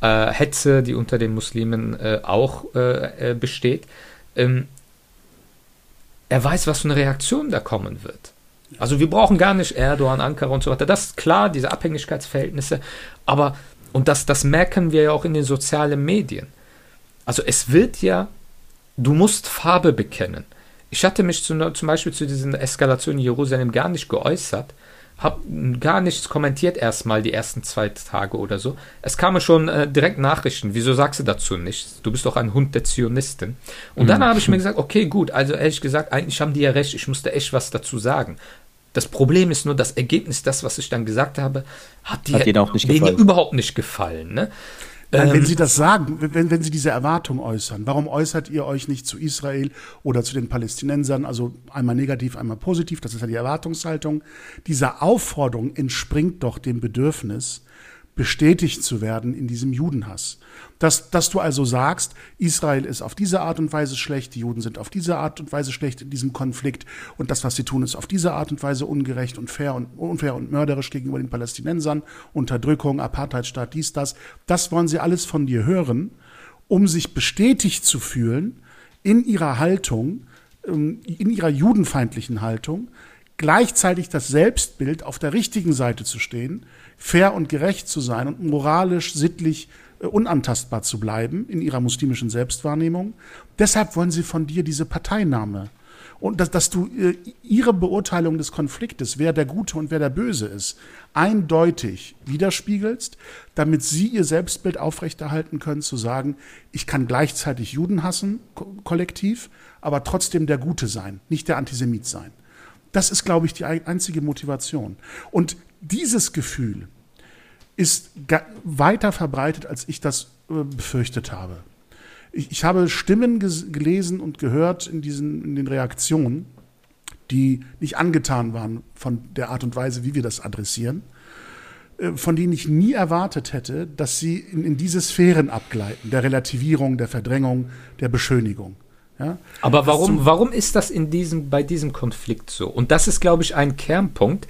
Speaker 3: Hetze, die unter den Muslimen äh, auch äh, besteht, ähm, er weiß, was für eine Reaktion da kommen wird. Also wir brauchen gar nicht Erdogan, Ankara und so weiter. Das ist klar, diese Abhängigkeitsverhältnisse. Aber und das, das merken wir ja auch in den sozialen Medien. Also es wird ja, du musst Farbe bekennen. Ich hatte mich zu, zum Beispiel zu diesen Eskalationen in Jerusalem gar nicht geäußert, habe gar nichts kommentiert erstmal die ersten zwei Tage oder so. Es kamen schon äh, direkt Nachrichten. Wieso sagst du dazu nichts? Du bist doch ein Hund der Zionisten. Und mhm. dann habe ich mir gesagt, okay, gut, also ehrlich gesagt, eigentlich haben die ja recht, ich musste echt was dazu sagen. Das Problem ist nur, das Ergebnis, das, was ich dann gesagt habe, hat, dir überhaupt nicht gefallen. Ne?
Speaker 1: Nein, wenn ähm, Sie das sagen, wenn, wenn Sie diese Erwartung äußern, warum äußert ihr euch nicht zu Israel oder zu den Palästinensern? Also einmal negativ, einmal positiv, das ist ja die Erwartungshaltung. Diese Aufforderung entspringt doch dem Bedürfnis, bestätigt zu werden in diesem Judenhass. Dass, dass du also sagst, Israel ist auf diese Art und Weise schlecht, die Juden sind auf diese Art und Weise schlecht in diesem Konflikt und das, was sie tun, ist auf diese Art und Weise ungerecht und fair und unfair und mörderisch gegenüber den Palästinensern, Unterdrückung, Apartheidstaat, dies, das. Das wollen sie alles von dir hören, um sich bestätigt zu fühlen in ihrer Haltung, ähm, in ihrer judenfeindlichen Haltung, gleichzeitig das Selbstbild auf der richtigen Seite zu stehen, fair und gerecht zu sein und moralisch, sittlich äh, unantastbar zu bleiben in ihrer muslimischen Selbstwahrnehmung. Deshalb wollen sie von dir diese Parteinahme. Und dass, dass du äh, ihre Beurteilung des Konfliktes, wer der Gute und wer der Böse ist, eindeutig widerspiegelst, damit sie ihr Selbstbild aufrechterhalten können, zu sagen, ich kann gleichzeitig Juden hassen, ko kollektiv, aber trotzdem der Gute sein, nicht der Antisemit sein. Das ist, glaube ich, die einzige Motivation. Und dieses Gefühl ist weiter verbreitet, als ich das äh, befürchtet habe. Ich, ich habe Stimmen gelesen und gehört in, diesen, in den Reaktionen, die nicht angetan waren von der Art und Weise, wie wir das adressieren, äh, von denen ich nie erwartet hätte, dass sie in, in diese Sphären abgleiten, der Relativierung, der Verdrängung, der Beschönigung.
Speaker 3: Ja? Aber warum, warum ist das in diesem, bei diesem Konflikt so? Und das ist, glaube ich, ein Kernpunkt,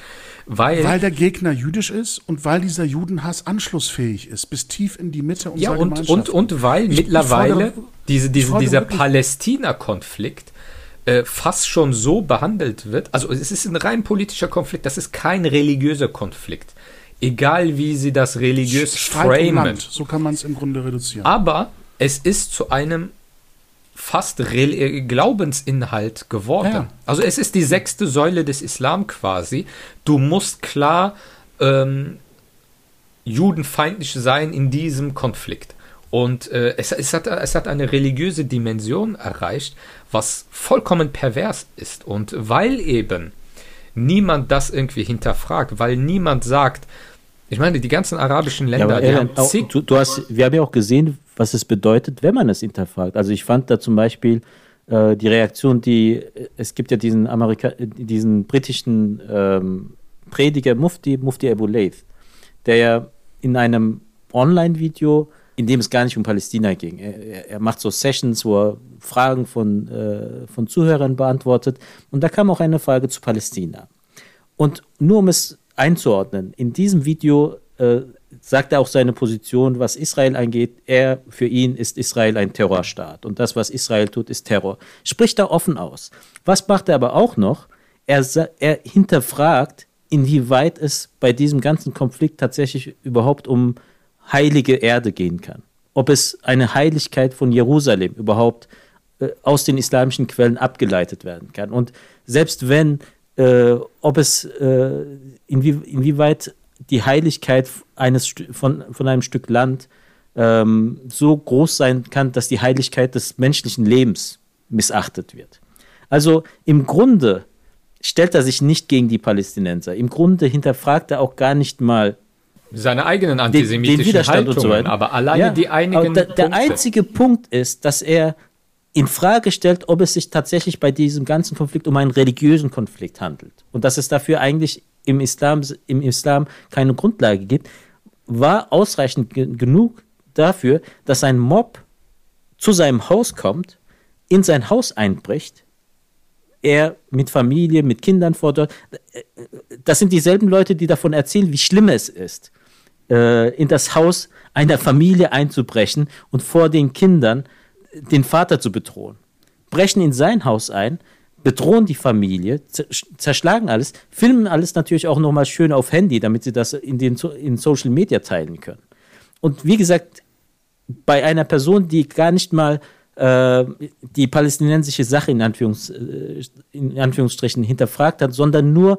Speaker 3: weil.
Speaker 1: Weil der Gegner jüdisch ist und weil dieser Judenhass anschlussfähig ist, bis tief in die Mitte
Speaker 3: unserer ja, und, Gemeinschaft. Und, und weil ich, mittlerweile ich fordere, diese, diese, dieser Palästina-Konflikt äh, fast schon so behandelt wird. Also, es ist ein rein politischer Konflikt, das ist kein religiöser Konflikt. Egal wie sie das religiös framen. Um
Speaker 1: so kann man es im Grunde reduzieren.
Speaker 3: Aber es ist zu einem fast Re Glaubensinhalt geworden. Ja. Also es ist die sechste Säule des Islam quasi. Du musst klar ähm, judenfeindlich sein in diesem Konflikt. Und äh, es, es, hat, es hat eine religiöse Dimension erreicht, was vollkommen pervers ist. Und weil eben niemand das irgendwie hinterfragt, weil niemand sagt, ich meine, die ganzen arabischen Länder,
Speaker 2: ja, äh, auch, du, du, hast, wir haben ja auch gesehen, was es bedeutet, wenn man es hinterfragt. Also ich fand da zum Beispiel äh, die Reaktion, die äh, es gibt ja diesen Amerika diesen britischen ähm, Prediger Mufti, Mufti Abu Laith, der ja in einem Online-Video, in dem es gar nicht um Palästina ging, er, er, macht so Sessions, wo er Fragen von, äh, von Zuhörern beantwortet und da kam auch eine Frage zu Palästina. Und nur um es einzuordnen, in diesem Video äh, sagt er auch seine Position, was Israel angeht. Er, für ihn ist Israel ein Terrorstaat und das, was Israel tut, ist Terror. Spricht da offen aus. Was macht er aber auch noch? Er, er hinterfragt, inwieweit es bei diesem ganzen Konflikt tatsächlich überhaupt um heilige Erde gehen kann. Ob es eine Heiligkeit von Jerusalem überhaupt äh, aus den islamischen Quellen abgeleitet werden kann. Und selbst wenn, äh, ob es äh, inwie, inwieweit die Heiligkeit eines von, von einem Stück Land ähm, so groß sein kann, dass die Heiligkeit des menschlichen Lebens missachtet wird. Also im Grunde stellt er sich nicht gegen die Palästinenser. Im Grunde hinterfragt er auch gar nicht mal
Speaker 3: seine eigenen antisemitischen den, den Widerstand Haltungen, und so weiter.
Speaker 2: aber alleine ja, die einigen da, Der einzige Punkt ist, dass er in Frage stellt, ob es sich tatsächlich bei diesem ganzen Konflikt um einen religiösen Konflikt handelt und dass es dafür eigentlich im Islam, im Islam keine Grundlage gibt, war ausreichend genug dafür, dass ein Mob zu seinem Haus kommt, in sein Haus einbricht, er mit Familie, mit Kindern fordert. Das sind dieselben Leute, die davon erzählen, wie schlimm es ist, äh, in das Haus einer Familie einzubrechen und vor den Kindern den Vater zu bedrohen. Brechen in sein Haus ein, bedrohen die Familie, zerschlagen alles, filmen alles natürlich auch nochmal schön auf Handy, damit sie das in, den, in Social Media teilen können. Und wie gesagt, bei einer Person, die gar nicht mal äh, die palästinensische Sache in, Anführungs, äh, in Anführungsstrichen hinterfragt hat, sondern nur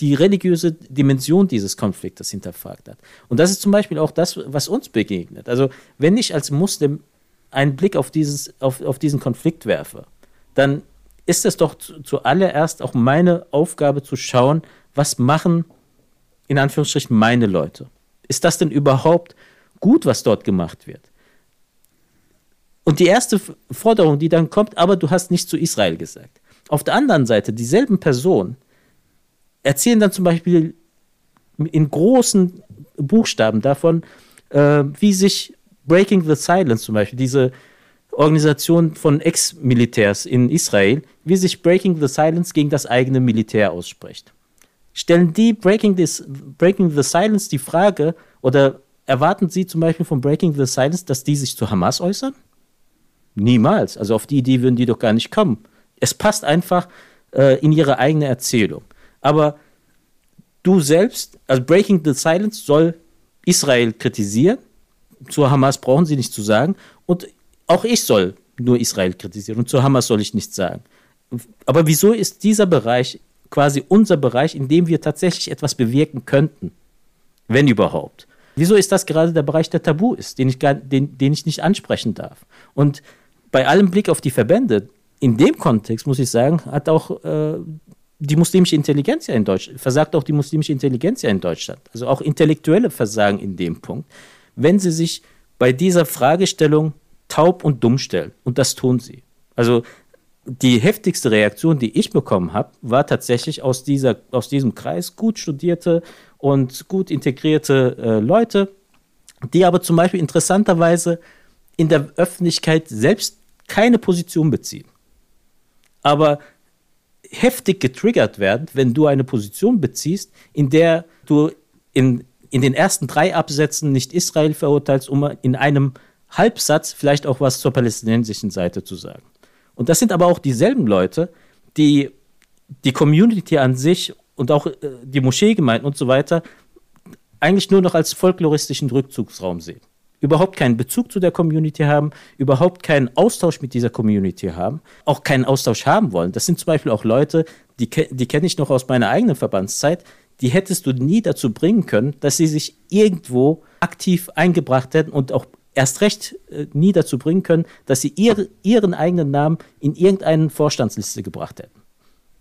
Speaker 2: die religiöse Dimension dieses Konfliktes hinterfragt hat. Und das ist zum Beispiel auch das, was uns begegnet. Also wenn ich als Muslim einen Blick auf, dieses, auf, auf diesen Konflikt werfe, dann ist es doch zuallererst auch meine Aufgabe zu schauen, was machen in Anführungsstrichen meine Leute. Ist das denn überhaupt gut, was dort gemacht wird? Und die erste Forderung, die dann kommt, aber du hast nicht zu Israel gesagt. Auf der anderen Seite, dieselben Personen erzählen dann zum Beispiel in großen Buchstaben davon, äh, wie sich Breaking the Silence zum Beispiel, diese Organisation von Ex-Militärs in Israel, wie sich Breaking the Silence gegen das eigene Militär ausspricht. Stellen die Breaking, this, Breaking the Silence die Frage oder erwarten Sie zum Beispiel von Breaking the Silence, dass die sich zu Hamas äußern? Niemals. Also auf die Idee würden die doch gar nicht kommen. Es passt einfach äh, in ihre eigene Erzählung. Aber du selbst, also Breaking the Silence soll Israel kritisieren. Zu Hamas brauchen sie nichts zu sagen. Und auch ich soll nur Israel kritisieren. Und zu Hamas soll ich nichts sagen. Aber wieso ist dieser Bereich quasi unser Bereich, in dem wir tatsächlich etwas bewirken könnten? Wenn überhaupt. Wieso ist das gerade der Bereich, der tabu ist, den ich, gar, den, den ich nicht ansprechen darf? Und bei allem Blick auf die Verbände, in dem Kontext muss ich sagen, hat auch äh, die muslimische Intelligenz ja in Deutschland, versagt auch die muslimische Intelligenz ja in Deutschland. Also auch Intellektuelle versagen in dem Punkt, wenn sie sich bei dieser Fragestellung taub und dumm stellen. Und das tun sie. Also die heftigste Reaktion, die ich bekommen habe, war tatsächlich aus, dieser, aus diesem Kreis gut studierte und gut integrierte äh, Leute, die aber zum Beispiel interessanterweise in der Öffentlichkeit selbst keine Position beziehen. Aber heftig getriggert werden, wenn du eine Position beziehst, in der du in, in den ersten drei Absätzen nicht Israel verurteilst, um in einem Halbsatz vielleicht auch was zur palästinensischen Seite zu sagen. Und das sind aber auch dieselben Leute, die die Community an sich und auch äh, die Moscheegemeinden und so weiter eigentlich nur noch als folkloristischen Rückzugsraum sehen überhaupt keinen Bezug zu der Community haben, überhaupt keinen Austausch mit dieser Community haben, auch keinen Austausch haben wollen. Das sind zum Beispiel auch Leute, die, die kenne ich noch aus meiner eigenen Verbandszeit, die hättest du nie dazu bringen können, dass sie sich irgendwo aktiv eingebracht hätten und auch erst recht äh, nie dazu bringen können, dass sie ihre, ihren eigenen Namen in irgendeine Vorstandsliste gebracht hätten.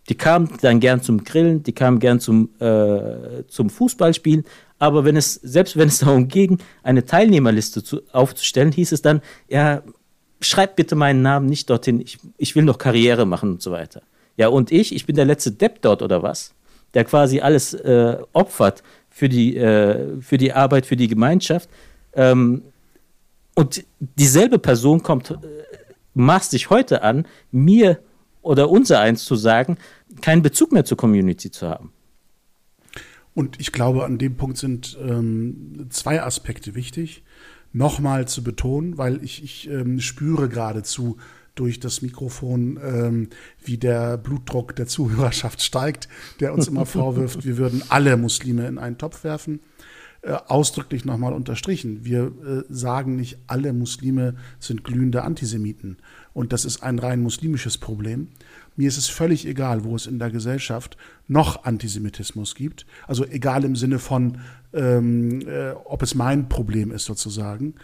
Speaker 2: Die kamen dann gern zum Grillen, die kamen gern zum, äh, zum Fußballspielen, aber wenn es, selbst wenn es darum ging, eine Teilnehmerliste zu, aufzustellen, hieß es dann, ja, schreib bitte meinen Namen nicht dorthin, ich, ich will noch Karriere machen und so weiter. Ja, und ich, ich bin der letzte Depp dort oder was, der quasi alles äh, opfert für die, äh, für die Arbeit, für die Gemeinschaft. Ähm, und dieselbe Person kommt, äh, maßt sich heute an, mir oder unser eins zu sagen, keinen Bezug mehr zur Community zu haben.
Speaker 1: Und ich glaube, an dem Punkt sind ähm, zwei Aspekte wichtig. Nochmal zu betonen, weil ich, ich ähm, spüre geradezu durch das Mikrofon, ähm, wie der Blutdruck der Zuhörerschaft steigt, der uns immer vorwirft, wir würden alle Muslime in einen Topf werfen. Äh, ausdrücklich nochmal unterstrichen. Wir äh, sagen nicht, alle Muslime sind glühende Antisemiten. Und das ist ein rein muslimisches Problem. Mir ist es völlig egal, wo es in der Gesellschaft noch Antisemitismus gibt. Also egal im Sinne von, ähm, äh, ob es mein Problem ist sozusagen.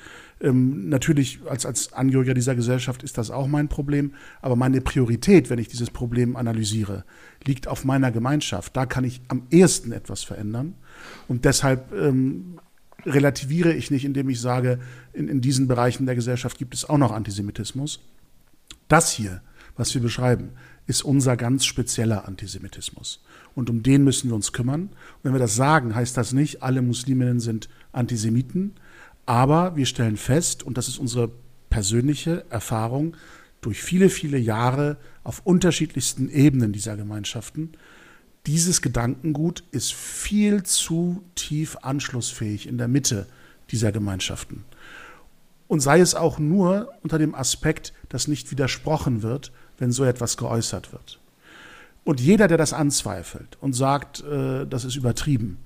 Speaker 1: Ähm, natürlich als, als Angehöriger dieser Gesellschaft ist das auch mein Problem. Aber meine Priorität, wenn ich dieses Problem analysiere, liegt auf meiner Gemeinschaft. Da kann ich am ehesten etwas verändern. Und deshalb ähm, relativiere ich nicht, indem ich sage, in, in diesen Bereichen der Gesellschaft gibt es auch noch Antisemitismus. Das hier, was wir beschreiben, ist unser ganz spezieller Antisemitismus. Und um den müssen wir uns kümmern. Und wenn wir das sagen, heißt das nicht, alle Musliminnen sind Antisemiten. Aber wir stellen fest, und das ist unsere persönliche Erfahrung, durch viele, viele Jahre auf unterschiedlichsten Ebenen dieser Gemeinschaften, dieses Gedankengut ist viel zu tief anschlussfähig in der Mitte dieser Gemeinschaften. Und sei es auch nur unter dem Aspekt, dass nicht widersprochen wird, wenn so etwas geäußert wird. Und jeder, der das anzweifelt und sagt, äh, das ist übertrieben,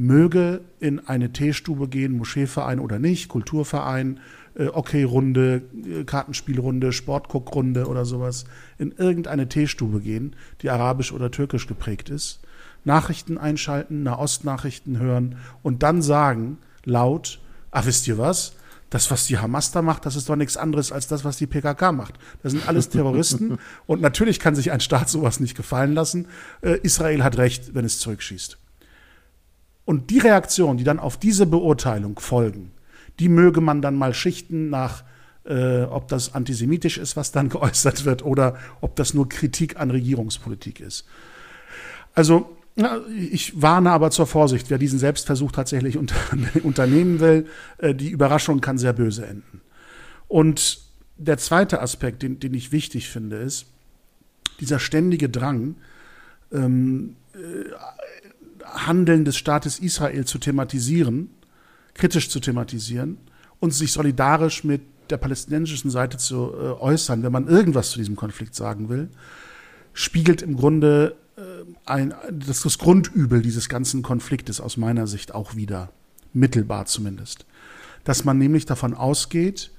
Speaker 1: möge in eine Teestube gehen, Moscheeverein oder nicht, Kulturverein, äh, Hockey-Runde, äh, Kartenspielrunde, Sportguckrunde oder sowas, in irgendeine Teestube gehen, die arabisch oder türkisch geprägt ist, Nachrichten einschalten, Nahostnachrichten hören und dann sagen, laut, ah, wisst ihr was? Das, was die Hamas da macht, das ist doch nichts anderes als das, was die PKK macht. Das sind alles Terroristen. und natürlich kann sich ein Staat sowas nicht gefallen lassen. Äh, Israel hat recht, wenn es zurückschießt. Und die Reaktionen, die dann auf diese Beurteilung folgen, die möge man dann mal schichten nach, äh, ob das antisemitisch ist, was dann geäußert wird, oder ob das nur Kritik an Regierungspolitik ist. Also ich warne aber zur Vorsicht, wer diesen Selbstversuch tatsächlich unter, unternehmen will, äh, die Überraschung kann sehr böse enden. Und der zweite Aspekt, den, den ich wichtig finde, ist dieser ständige Drang, ähm, äh, Handeln des Staates Israel zu thematisieren, kritisch zu thematisieren und sich solidarisch mit der palästinensischen Seite zu äh, äußern, wenn man irgendwas zu diesem Konflikt sagen will, spiegelt im Grunde äh, ein, das, das Grundübel dieses ganzen Konfliktes aus meiner Sicht auch wieder, mittelbar zumindest. Dass man nämlich davon ausgeht,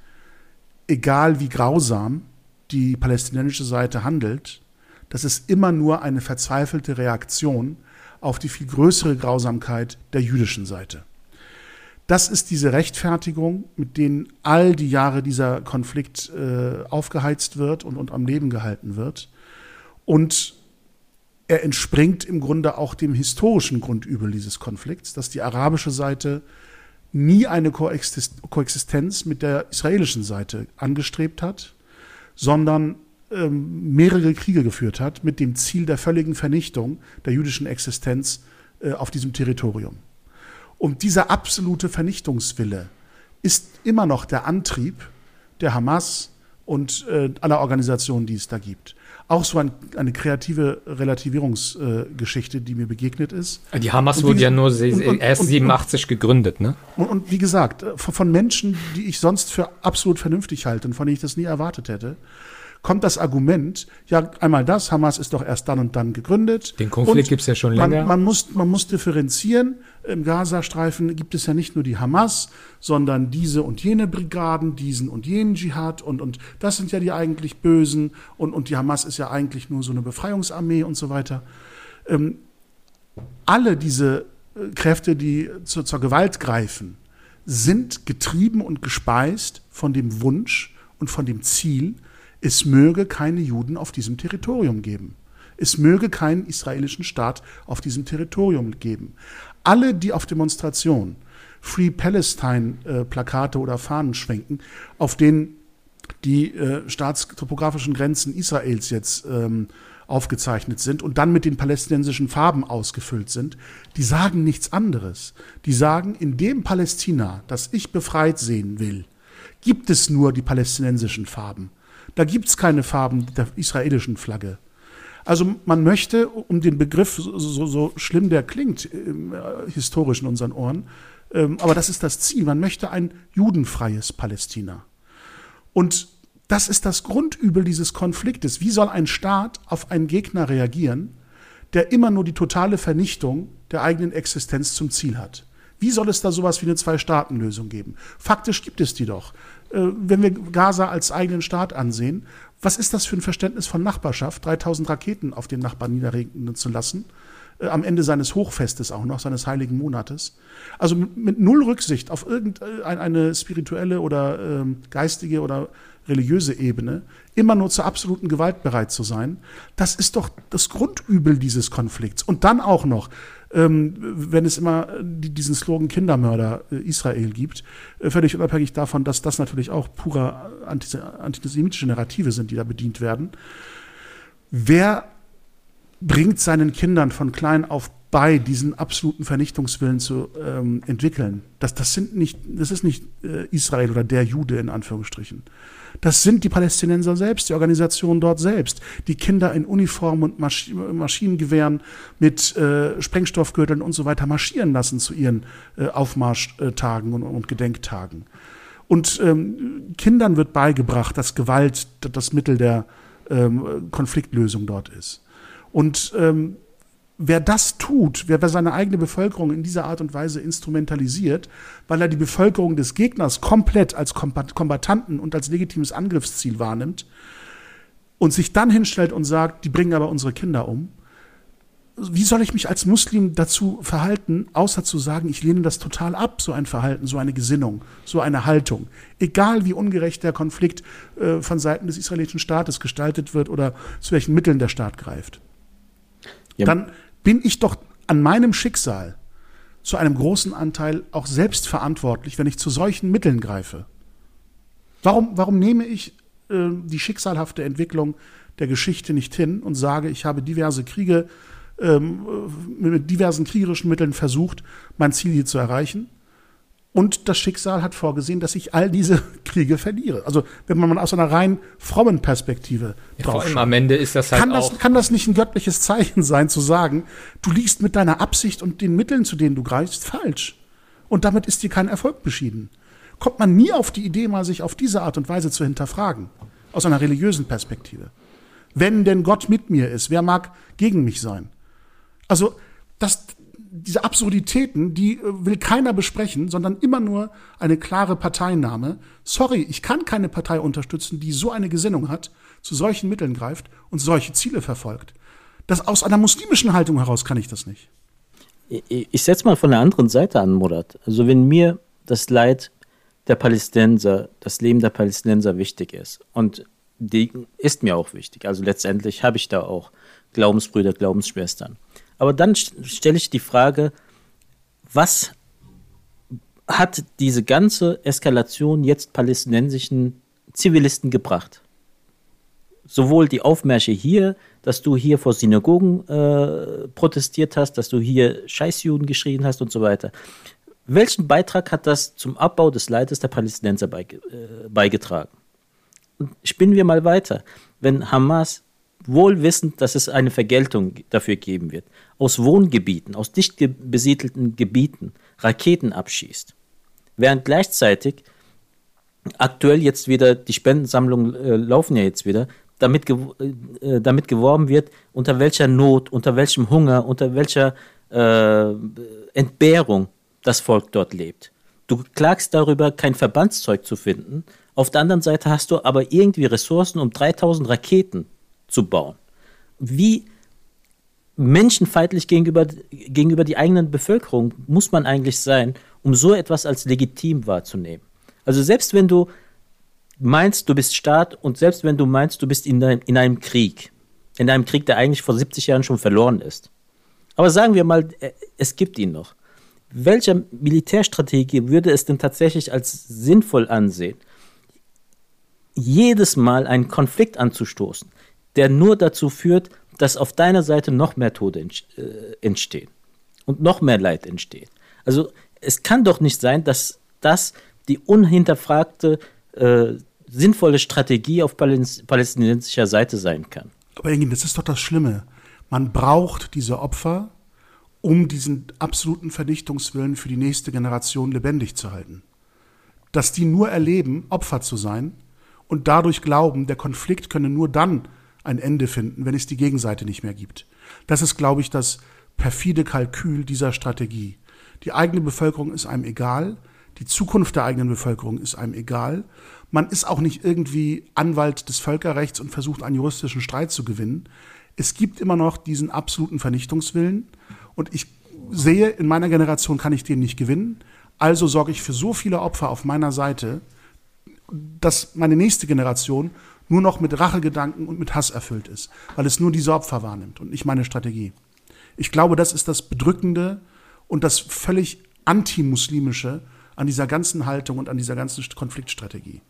Speaker 1: egal wie grausam die palästinensische Seite handelt, dass es immer nur eine verzweifelte Reaktion auf die viel größere Grausamkeit der jüdischen Seite. Das ist diese Rechtfertigung, mit denen all die Jahre dieser Konflikt äh, aufgeheizt wird und, und am Leben gehalten wird. Und er entspringt im Grunde auch dem historischen Grundübel dieses Konflikts, dass die arabische Seite nie eine Koexistenz mit der israelischen Seite angestrebt hat, sondern ähm, mehrere Kriege geführt hat mit dem Ziel der völligen Vernichtung der jüdischen Existenz äh, auf diesem Territorium. Und dieser absolute Vernichtungswille ist immer noch der Antrieb der Hamas und äh, aller Organisationen, die es da gibt auch so ein, eine kreative Relativierungsgeschichte, äh, die mir begegnet ist.
Speaker 3: Die Hamas wurde ja nur und, und, erst 87 gegründet, ne?
Speaker 1: Und, wie gesagt, äh, von, von Menschen, die ich sonst für absolut vernünftig halte und von denen ich das nie erwartet hätte, kommt das Argument, ja, einmal das, Hamas ist doch erst dann und dann gegründet.
Speaker 3: Den Konflikt gibt es ja schon länger.
Speaker 1: Man, man, muss, man muss differenzieren. Im Gazastreifen gibt es ja nicht nur die Hamas, sondern diese und jene Brigaden, diesen und jenen Dschihad und, und das sind ja die eigentlich Bösen und, und die Hamas ist ja eigentlich nur so eine Befreiungsarmee und so weiter. Ähm, alle diese äh, Kräfte, die zu, zur Gewalt greifen, sind getrieben und gespeist von dem Wunsch und von dem Ziel, es möge keine Juden auf diesem Territorium geben. Es möge keinen israelischen Staat auf diesem Territorium geben. Alle, die auf Demonstrationen Free Palestine äh, Plakate oder Fahnen schwenken, auf denen die äh, staatstopografischen Grenzen Israels jetzt ähm, aufgezeichnet sind und dann mit den palästinensischen Farben ausgefüllt sind, die sagen nichts anderes. Die sagen, in dem Palästina, das ich befreit sehen will, gibt es nur die palästinensischen Farben. Da gibt es keine Farben der israelischen Flagge. Also man möchte, um den Begriff, so, so, schlimm der klingt, äh, historisch in unseren Ohren, ähm, aber das ist das Ziel, man möchte ein judenfreies Palästina. Und das ist das Grundübel dieses Konfliktes. Wie soll ein Staat auf einen Gegner reagieren, der immer nur die totale Vernichtung der eigenen Existenz zum Ziel hat? Wie soll es da sowas wie eine Zwei-Staaten-Lösung geben? Faktisch gibt es die doch. Äh, wenn wir Gaza als eigenen Staat ansehen, was ist das für ein Verständnis von Nachbarschaft, 3000 Raketen auf den Nachbarn niederregnen zu lassen? Äh, am Ende seines Hochfestes auch noch, seines heiligen Monates. Also mit, null Rücksicht auf irgendeine spirituelle oder ähm, geistige oder religiöse Ebene, immer nur zur absoluten Gewalt bereit zu sein, das ist doch das Grundübel dieses Konflikts. Und dann auch noch ähm, wenn es immer diesen Slogan Kindermörder äh, Israel gibt, äh, völlig unabhängig davon, dass das natürlich auch pure antisemitische Narrative sind, die da bedient werden. Wer bringt seinen Kindern von klein auf bei, diesen absoluten Vernichtungswillen zu ähm, entwickeln? Das, das, sind nicht, das ist nicht äh, Israel oder der Jude in Anführungsstrichen. Das sind die Palästinenser selbst, die Organisation dort selbst, die Kinder in Uniform und Masch Maschinengewehren mit äh, Sprengstoffgürteln und so weiter marschieren lassen zu ihren äh, Aufmarschtagen und, und, Gedenktagen. Und ähm, Kindern wird beigebracht, dass Gewalt das Mittel der ähm, Konfliktlösung dort ist. Und ähm, wer das tut, wer, wer seine eigene Bevölkerung in dieser Art und Weise instrumentalisiert, weil er die Bevölkerung des Gegners komplett als Kombatanten und als legitimes Angriffsziel wahrnimmt und sich dann hinstellt und sagt, die bringen aber unsere Kinder um, wie soll ich mich als Muslim dazu verhalten, außer zu sagen, ich lehne das total ab, so ein Verhalten, so eine Gesinnung, so eine Haltung. Egal wie ungerecht der Konflikt äh, von Seiten des israelischen Staates gestaltet wird oder zu welchen Mitteln der Staat greift. Ja. Dann bin ich doch an meinem Schicksal zu einem großen Anteil auch selbst verantwortlich, wenn ich zu solchen Mitteln greife. Warum, warum nehme ich äh, die schicksalhafte Entwicklung der Geschichte nicht hin und sage, ich habe diverse Kriege ähm, mit diversen kriegerischen Mitteln versucht, mein Ziel hier zu erreichen. Und das Schicksal hat vorgesehen, dass ich all diese Kriege verliere. Also wenn man aus einer rein frommen Perspektive
Speaker 3: ja, drauf Vor allem am Ende ist das halt
Speaker 1: kann das, kann das nicht ein göttliches Zeichen sein, zu sagen, du liegst mit deiner Absicht und den Mitteln, zu denen du greifst, falsch. Und damit ist dir kein Erfolg beschieden. Kommt man nie auf die Idee, mal sich auf diese Art und Weise zu hinterfragen, aus einer religiösen Perspektive. Wenn denn Gott mit mir ist, wer mag gegen mich sein? Also, das, diese Absurditäten, die äh, will keiner besprechen, sondern immer nur eine klare Parteinahme. Sorry, ich kann keine Partei unterstützen, die so eine Gesinnung hat, zu solchen Mitteln greift und solche Ziele verfolgt. Das aus einer muslimischen Haltung heraus kann ich das nicht.
Speaker 2: Ich, ich setze mal von der anderen Seite an, Murat. Also wenn mir das Leid der Palästinenser, das Leben der Palästinenser wichtig ist und die ist mir auch wichtig. Also letztendlich habe ich da auch Glaubensbrüder, Glaubensschwestern. Aber dann stelle ich die Frage, was hat diese ganze Eskalation jetzt palästinensischen Zivilisten gebracht? Sowohl die Aufmärsche hier, dass du hier vor Synagogen äh, protestiert hast, dass du hier Scheißjuden geschrien hast und so weiter. Welchen Beitrag hat das zum Abbau des Leides der Palästinenser äh, beigetragen? Spinnen wir mal weiter. Wenn Hamas wohl wissend, dass es eine Vergeltung dafür geben wird, aus Wohngebieten, aus dicht besiedelten Gebieten Raketen abschießt, während gleichzeitig aktuell jetzt wieder die Spendensammlungen äh, laufen ja jetzt wieder, damit, gew äh, damit geworben wird, unter welcher Not, unter welchem Hunger, unter welcher äh, Entbehrung das Volk dort lebt. Du klagst darüber, kein Verbandszeug zu finden. Auf der anderen Seite hast du aber irgendwie Ressourcen, um 3000 Raketen zu bauen. Wie menschenfeindlich gegenüber, gegenüber die eigenen Bevölkerung muss man eigentlich sein, um so etwas als legitim wahrzunehmen. Also selbst wenn du meinst, du bist Staat und selbst wenn du meinst, du bist in, ein, in einem Krieg, in einem Krieg, der eigentlich vor 70 Jahren schon verloren ist. Aber sagen wir mal, äh, es gibt ihn noch. Welcher Militärstrategie würde es denn tatsächlich als sinnvoll ansehen, jedes Mal einen Konflikt anzustoßen, der nur dazu führt, dass auf deiner Seite noch mehr Tode äh, entstehen und noch mehr Leid entsteht. Also es kann doch nicht sein, dass das die unhinterfragte, äh, sinnvolle Strategie auf palästinensischer Seite sein kann.
Speaker 1: Aber Engin, das ist doch das Schlimme. Man braucht diese Opfer, um diesen absoluten Vernichtungswillen für die nächste Generation lebendig zu halten. Dass die nur erleben, Opfer zu sein und dadurch glauben, der Konflikt könne nur dann ein Ende finden, wenn es die Gegenseite nicht mehr gibt. Das ist, glaube ich, das perfide Kalkül dieser Strategie. Die eigene Bevölkerung ist einem egal, die Zukunft der eigenen Bevölkerung ist einem egal. Man ist auch nicht irgendwie Anwalt des Völkerrechts und versucht einen juristischen Streit zu gewinnen. Es gibt immer noch diesen absoluten Vernichtungswillen und ich sehe, in meiner Generation kann ich den nicht gewinnen. Also sorge ich für so viele Opfer auf meiner Seite, dass meine nächste Generation nur noch mit Rachegedanken und mit Hass erfüllt ist, weil es nur diese Opfer wahrnimmt und nicht meine Strategie. Ich glaube, das ist das Bedrückende und das völlig antimuslimische an dieser ganzen Haltung und an dieser ganzen Konfliktstrategie.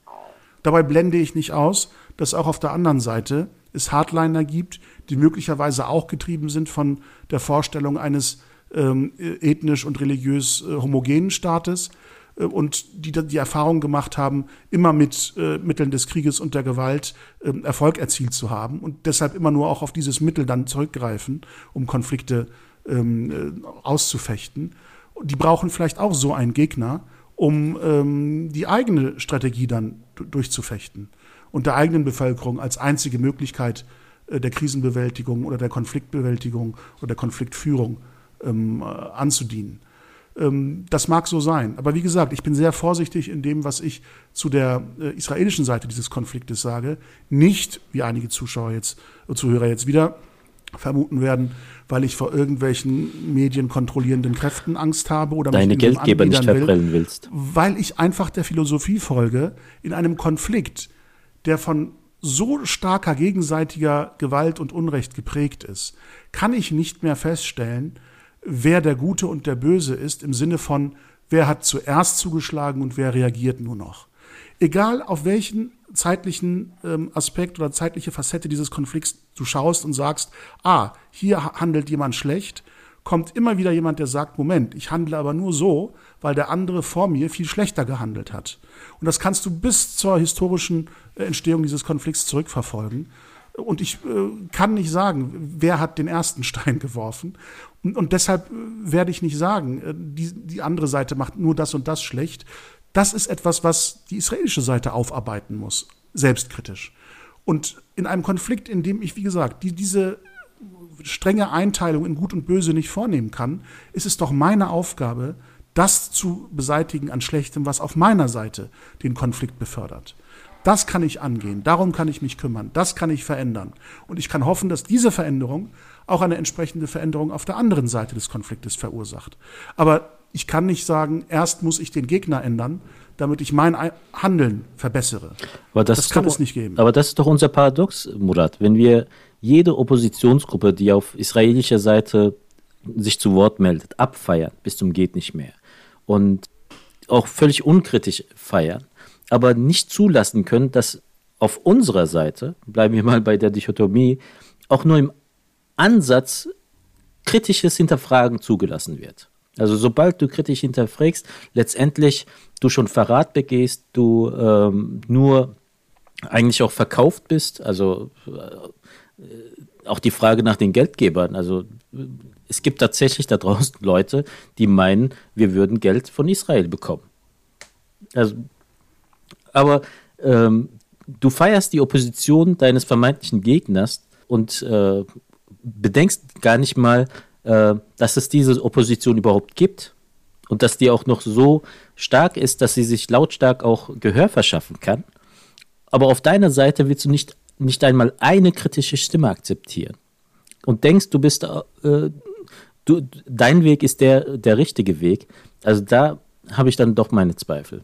Speaker 1: Dabei blende ich nicht aus, dass auch auf der anderen Seite es Hardliner gibt, die möglicherweise auch getrieben sind von der Vorstellung eines ähm, ethnisch und religiös äh, homogenen Staates, und die die Erfahrung gemacht haben, immer mit äh, Mitteln des Krieges und der Gewalt äh, Erfolg erzielt zu haben und deshalb immer nur auch auf dieses Mittel dann zurückgreifen, um Konflikte ähm, äh, auszufechten. Die brauchen vielleicht auch so einen Gegner, um ähm, die eigene Strategie dann durchzufechten und der eigenen Bevölkerung als einzige Möglichkeit äh, der Krisenbewältigung oder der Konfliktbewältigung oder der Konfliktführung ähm, äh, anzudienen. Ähm, das mag so sein. Aber wie gesagt, ich bin sehr vorsichtig in dem, was ich zu der äh, israelischen Seite dieses Konfliktes sage. Nicht, wie einige Zuschauer jetzt, äh, Zuhörer jetzt wieder vermuten werden, weil ich vor irgendwelchen medienkontrollierenden Kräften Angst habe oder
Speaker 2: deine Geldgeber nicht verprellen will, willst.
Speaker 1: Weil ich einfach der Philosophie folge, in einem Konflikt, der von so starker gegenseitiger Gewalt und Unrecht geprägt ist, kann ich nicht mehr feststellen, wer der Gute und der Böse ist, im Sinne von, wer hat zuerst zugeschlagen und wer reagiert nur noch. Egal auf welchen zeitlichen ähm, Aspekt oder zeitliche Facette dieses Konflikts du schaust und sagst, ah, hier handelt jemand schlecht, kommt immer wieder jemand, der sagt, Moment, ich handle aber nur so, weil der andere vor mir viel schlechter gehandelt hat. Und das kannst du bis zur historischen äh, Entstehung dieses Konflikts zurückverfolgen. Und ich äh, kann nicht sagen, wer hat den ersten Stein geworfen. Und, und deshalb äh, werde ich nicht sagen, äh, die, die andere Seite macht nur das und das schlecht. Das ist etwas, was die israelische Seite aufarbeiten muss, selbstkritisch. Und in einem Konflikt, in dem ich, wie gesagt, die, diese strenge Einteilung in Gut und Böse nicht vornehmen kann, ist es doch meine Aufgabe, das zu beseitigen an Schlechtem, was auf meiner Seite den Konflikt befördert. Das kann ich angehen, darum kann ich mich kümmern, das kann ich verändern. Und ich kann hoffen, dass diese Veränderung auch eine entsprechende Veränderung auf der anderen Seite des Konfliktes verursacht. Aber ich kann nicht sagen, erst muss ich den Gegner ändern, damit ich mein Handeln verbessere.
Speaker 2: Aber das, das kann doch, es nicht geben. Aber das ist doch unser Paradox, Murat. Wenn wir jede Oppositionsgruppe, die auf israelischer Seite sich zu Wort meldet, abfeiern bis zum geht nicht mehr und auch völlig unkritisch feiern, aber nicht zulassen können, dass auf unserer Seite, bleiben wir mal bei der Dichotomie, auch nur im Ansatz kritisches Hinterfragen zugelassen wird. Also sobald du kritisch hinterfragst, letztendlich du schon Verrat begehst, du ähm, nur eigentlich auch verkauft bist, also äh, auch die Frage nach den Geldgebern, also es gibt tatsächlich da draußen Leute, die meinen, wir würden Geld von Israel bekommen. Also, aber ähm, du feierst die Opposition deines vermeintlichen Gegners und äh, bedenkst gar nicht mal, äh, dass es diese Opposition überhaupt gibt und dass die auch noch so stark ist, dass sie sich lautstark auch Gehör verschaffen kann. Aber auf deiner Seite willst du nicht, nicht einmal eine kritische Stimme akzeptieren und denkst, du bist, äh, du, dein Weg ist der, der richtige Weg. Also da habe ich dann doch meine Zweifel.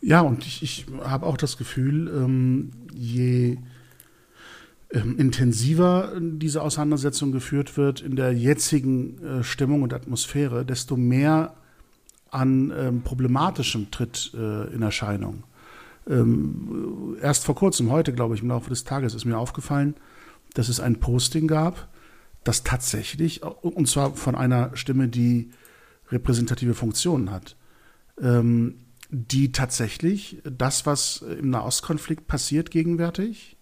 Speaker 1: Ja, und ich, ich habe auch das Gefühl, ähm, je ähm, intensiver diese Auseinandersetzung geführt wird in der jetzigen äh, Stimmung und Atmosphäre, desto mehr an ähm, Problematischem tritt äh, in Erscheinung. Ähm, erst vor kurzem, heute glaube ich, im Laufe des Tages ist mir aufgefallen, dass es ein Posting gab, das tatsächlich, und zwar von einer Stimme, die repräsentative Funktionen hat, ähm, die tatsächlich das, was im Nahostkonflikt passiert gegenwärtig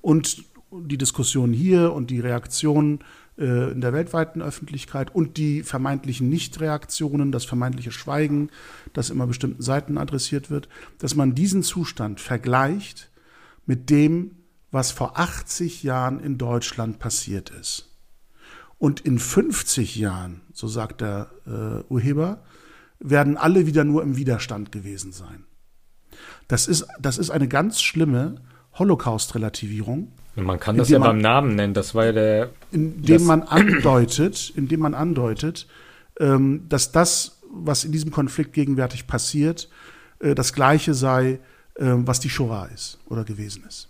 Speaker 1: und die Diskussion hier und die Reaktionen äh, in der weltweiten Öffentlichkeit und die vermeintlichen Nichtreaktionen, das vermeintliche Schweigen, das immer bestimmten Seiten adressiert wird, dass man diesen Zustand vergleicht mit dem, was vor 80 Jahren in Deutschland passiert ist. Und in 50 Jahren, so sagt der äh, Urheber, werden alle wieder nur im Widerstand gewesen sein. Das ist, das ist eine ganz schlimme Holocaust-Relativierung.
Speaker 3: Man kann das ja man, beim Namen nennen, das war ja der.
Speaker 1: Indem man andeutet, indem man andeutet, ähm, dass das, was in diesem Konflikt gegenwärtig passiert, äh, das Gleiche sei, äh, was die Shoah ist oder gewesen ist.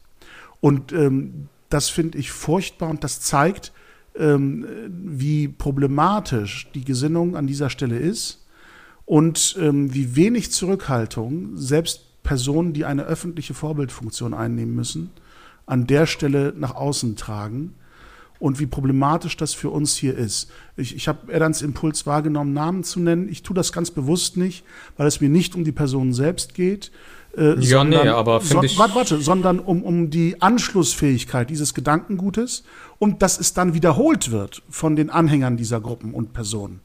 Speaker 1: Und ähm, das finde ich furchtbar und das zeigt, ähm, wie problematisch die Gesinnung an dieser Stelle ist und ähm, wie wenig Zurückhaltung selbst Personen, die eine öffentliche Vorbildfunktion einnehmen müssen, an der Stelle nach außen tragen und wie problematisch das für uns hier ist. Ich, ich habe Erdans Impuls wahrgenommen, Namen zu nennen. Ich tue das ganz bewusst nicht, weil es mir nicht um die Person selbst geht.
Speaker 3: Äh, ja, sondern, nee, aber so, ich.
Speaker 1: Warte, warte, sondern um, um die Anschlussfähigkeit dieses Gedankengutes und dass es dann wiederholt wird von den Anhängern dieser Gruppen und Personen.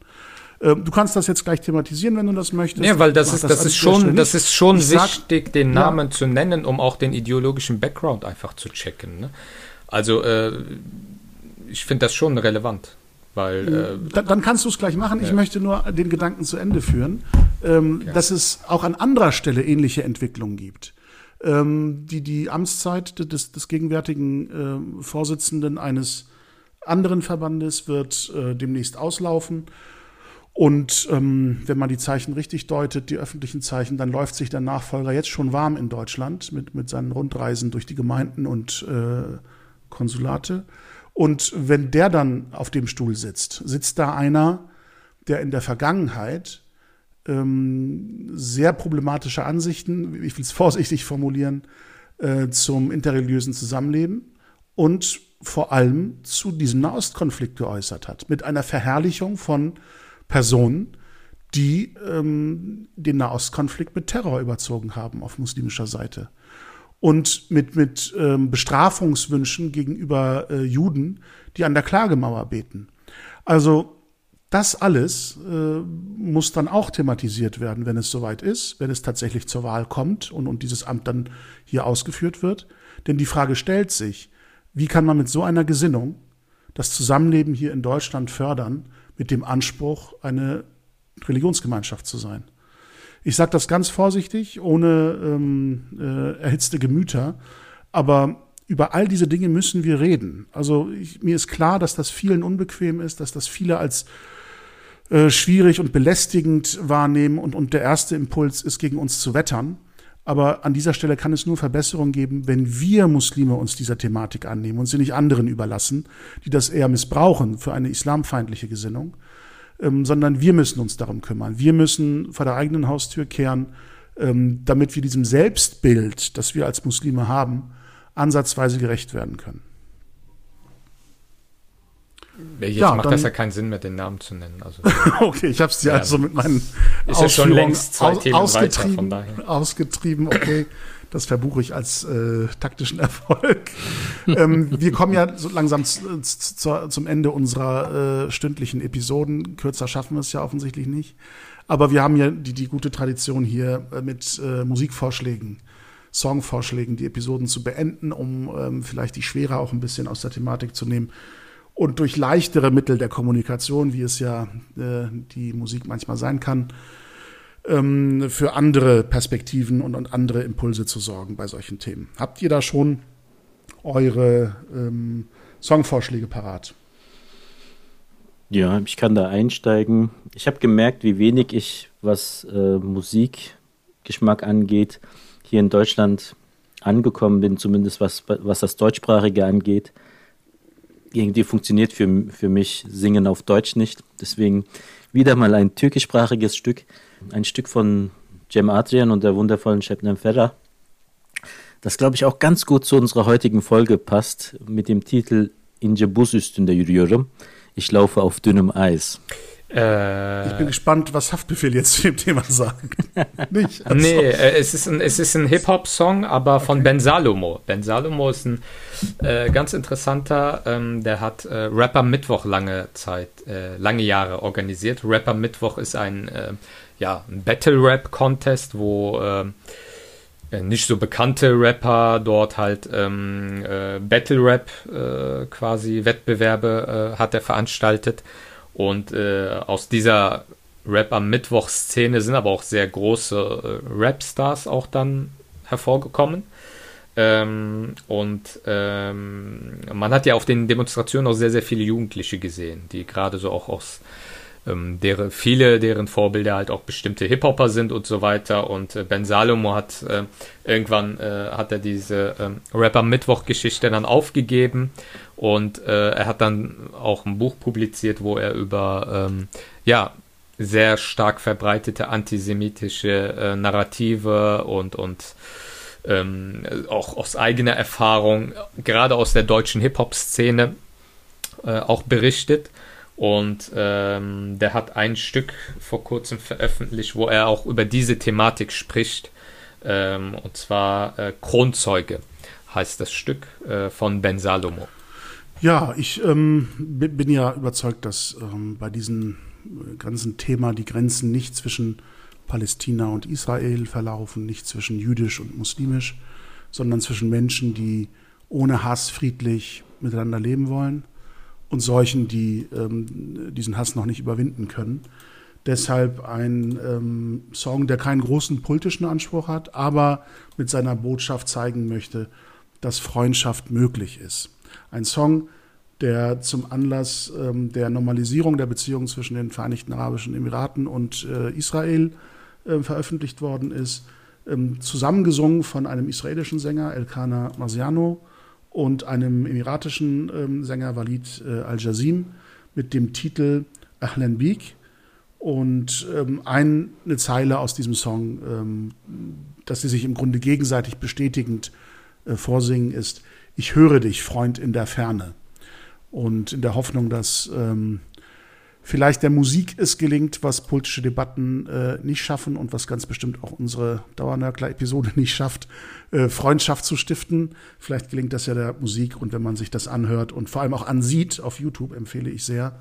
Speaker 1: Ähm, du kannst das jetzt gleich thematisieren, wenn du das möchtest.
Speaker 3: Ja, weil das ist, das, das ist schon, das ist schon ich wichtig, sag, den Namen ja. zu nennen, um auch den ideologischen Background einfach zu checken. Ne? Also äh, ich finde das schon relevant. Weil,
Speaker 1: hm,
Speaker 3: äh,
Speaker 1: dann, dann, kannst du es gleich machen. Ich möchte nur den Gedanken zu Ende führen, ähm, ja. dass es auch an anderer Stelle ähnliche Entwicklungen gibt. Ähm, die, die Amtszeit des, des gegenwärtigen äh, Vorsitzenden eines anderen Verbandes wird äh, demnächst auslaufen. Und ähm, wenn man die Zeichen richtig deutet, die öffentlichen Zeichen, dann läuft sich der Nachfolger jetzt schon warm in Deutschland mit, mit seinen Rundreisen durch die Gemeinden und äh, Konsulate. Und wenn der dann auf dem Stuhl sitzt, sitzt da einer, der in der Vergangenheit ähm, sehr problematische Ansichten, ich will es vorsichtig formulieren, äh, zum interreligiösen Zusammenleben und vor allem zu diesem Nahostkonflikt geäußert hat, mit einer Verherrlichung von Personen, die ähm, den Nahostkonflikt mit Terror überzogen haben auf muslimischer Seite und mit, mit ähm, Bestrafungswünschen gegenüber äh, Juden, die an der Klagemauer beten. Also das alles äh, muss dann auch thematisiert werden, wenn es soweit ist, wenn es tatsächlich zur Wahl kommt und, und dieses Amt dann hier ausgeführt wird. Denn die Frage stellt sich, wie kann man mit so einer Gesinnung das Zusammenleben hier in Deutschland fördern, mit dem Anspruch, eine Religionsgemeinschaft zu sein? Ich sage das ganz vorsichtig, ohne ähm, äh, erhitzte Gemüter, aber über all diese Dinge müssen wir reden. Also ich, mir ist klar, dass das vielen unbequem ist, dass das viele als äh, schwierig und belästigend wahrnehmen und, und der erste Impuls ist, gegen uns zu wettern. Aber an dieser Stelle kann es nur Verbesserungen geben, wenn wir Muslime uns dieser Thematik annehmen und sie nicht anderen überlassen, die das eher missbrauchen für eine islamfeindliche Gesinnung ähm, sondern wir müssen uns darum kümmern. Wir müssen vor der eigenen Haustür kehren, ähm, damit wir diesem Selbstbild, das wir als Muslime haben, ansatzweise gerecht werden können.
Speaker 3: Jetzt ja, macht dann, das ja keinen Sinn mehr, den Namen zu nennen. Also,
Speaker 1: okay, ich habe es dir ja, also mit meinen
Speaker 3: ist ja schon längst zwei
Speaker 1: aus,
Speaker 3: Themen
Speaker 1: ausgetrieben,
Speaker 3: weiter,
Speaker 1: ausgetrieben. Okay, das verbuche ich als äh, taktischen Erfolg. ähm, wir kommen ja so langsam zum Ende unserer äh, stündlichen Episoden. Kürzer schaffen wir es ja offensichtlich nicht. Aber wir haben ja die, die gute Tradition hier äh, mit äh, Musikvorschlägen, Songvorschlägen, die Episoden zu beenden, um ähm, vielleicht die Schwere auch ein bisschen aus der Thematik zu nehmen. Und durch leichtere Mittel der Kommunikation, wie es ja äh, die Musik manchmal sein kann, ähm, für andere Perspektiven und, und, andere Impulse zu sorgen bei solchen Themen. Habt ihr da schon eure ähm, Songvorschläge parat?
Speaker 2: Ja, ich kann da einsteigen. Ich habe gemerkt, wie wenig ich, was äh, Musikgeschmack angeht, hier in Deutschland angekommen bin, zumindest was, was das Deutschsprachige angeht. Irgendwie funktioniert für, für mich Singen auf Deutsch nicht. Deswegen wieder mal ein türkischsprachiges Stück ein Stück von Cem Adrian und der wundervollen Şebnem Ferrer, das glaube ich auch ganz gut zu unserer heutigen Folge passt, mit dem Titel İnce buz üstünde yürüyorum. Ich laufe auf dünnem Eis.
Speaker 1: Äh, ich bin gespannt, was Haftbefehl jetzt zu dem Thema sagt.
Speaker 3: Nicht? Also. Nee, äh, es ist ein, es ist ein Hip-Hop-Song, aber okay. von Ben Salomo. Ben Salomo ist ein äh, ganz interessanter, ähm, der hat äh, Rapper Mittwoch lange Zeit, äh, lange Jahre organisiert. Rapper Mittwoch ist ein äh, ja, ein Battle-Rap-Contest, wo äh, nicht so bekannte Rapper dort halt ähm, äh, Battle-Rap quasi Wettbewerbe hat er veranstaltet. Und äh, aus dieser Rap am Mittwoch-Szene sind aber auch sehr große Rap-Stars auch dann hervorgekommen. Ähm, und ähm, man hat ja auf den Demonstrationen auch sehr, sehr viele Jugendliche gesehen, die gerade so auch aus ähm, deren, viele deren Vorbilder halt auch bestimmte Hip-Hopper sind und so weiter. Und äh, Ben Salomo hat äh, irgendwann äh, hat er diese ähm, Rapper Mittwoch-Geschichte dann aufgegeben und äh, er hat dann auch ein Buch publiziert, wo er über ähm, ja sehr stark verbreitete antisemitische äh, Narrative und und ähm, auch aus eigener Erfahrung, gerade aus der deutschen Hip-Hop-Szene, äh, auch berichtet. Und ähm, der hat ein Stück vor kurzem veröffentlicht, wo er auch über diese Thematik spricht. Ähm, und zwar äh, Kronzeuge heißt das Stück äh, von Ben Salomo.
Speaker 1: Ja, ich ähm, bin ja überzeugt, dass ähm, bei diesem äh, ganzen Thema die Grenzen nicht zwischen Palästina und Israel verlaufen, nicht zwischen jüdisch und muslimisch, sondern zwischen Menschen, die ohne Hass friedlich miteinander leben wollen und solchen, die ähm, diesen Hass noch nicht überwinden können. Deshalb ein ähm, Song, der keinen großen politischen Anspruch hat, aber mit seiner Botschaft zeigen möchte, dass Freundschaft möglich ist. Ein Song, der zum Anlass ähm, der Normalisierung der Beziehungen zwischen den Vereinigten Arabischen Emiraten und äh, Israel äh, veröffentlicht worden ist, ähm, zusammengesungen von einem israelischen Sänger, Elkana Marziano, und einem emiratischen ähm, Sänger, Walid äh, Al-Jazim, mit dem Titel Ahlan Bik. Und ähm, eine Zeile aus diesem Song, ähm, dass sie sich im Grunde gegenseitig bestätigend äh, vorsingen, ist: Ich höre dich, Freund in der Ferne. Und in der Hoffnung, dass ähm, vielleicht der Musik es gelingt, was politische Debatten äh, nicht schaffen und was ganz bestimmt auch unsere Dauernörkler-Episode nicht schafft, äh, Freundschaft zu stiften. Vielleicht gelingt das ja der Musik und wenn man sich das anhört und vor allem auch ansieht auf YouTube, empfehle ich sehr,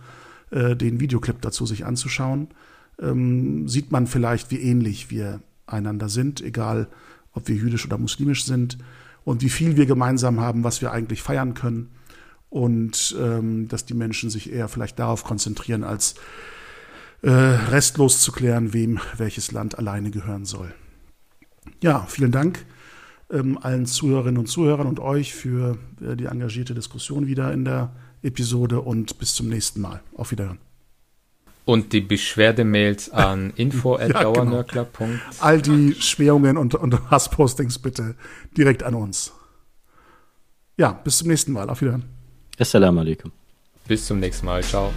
Speaker 1: äh, den Videoclip dazu sich anzuschauen, ähm, sieht man vielleicht, wie ähnlich wir einander sind, egal ob wir jüdisch oder muslimisch sind und wie viel wir gemeinsam haben, was wir eigentlich feiern können und ähm, dass die Menschen sich eher vielleicht darauf konzentrieren, als äh, restlos zu klären, wem welches Land alleine gehören soll. Ja, vielen Dank ähm, allen Zuhörerinnen und Zuhörern und euch für äh, die engagierte Diskussion wieder in der Episode und bis zum nächsten Mal. Auf Wiederhören.
Speaker 3: Und die Beschwerdemails an info.dauernörkler.
Speaker 1: ja, genau. All die Schmähungen und, und Hasspostings bitte direkt an uns. Ja, bis zum nächsten Mal. Auf Wiederhören.
Speaker 2: Assalamu alaikum.
Speaker 3: Bis zum nächsten Mal. Ciao.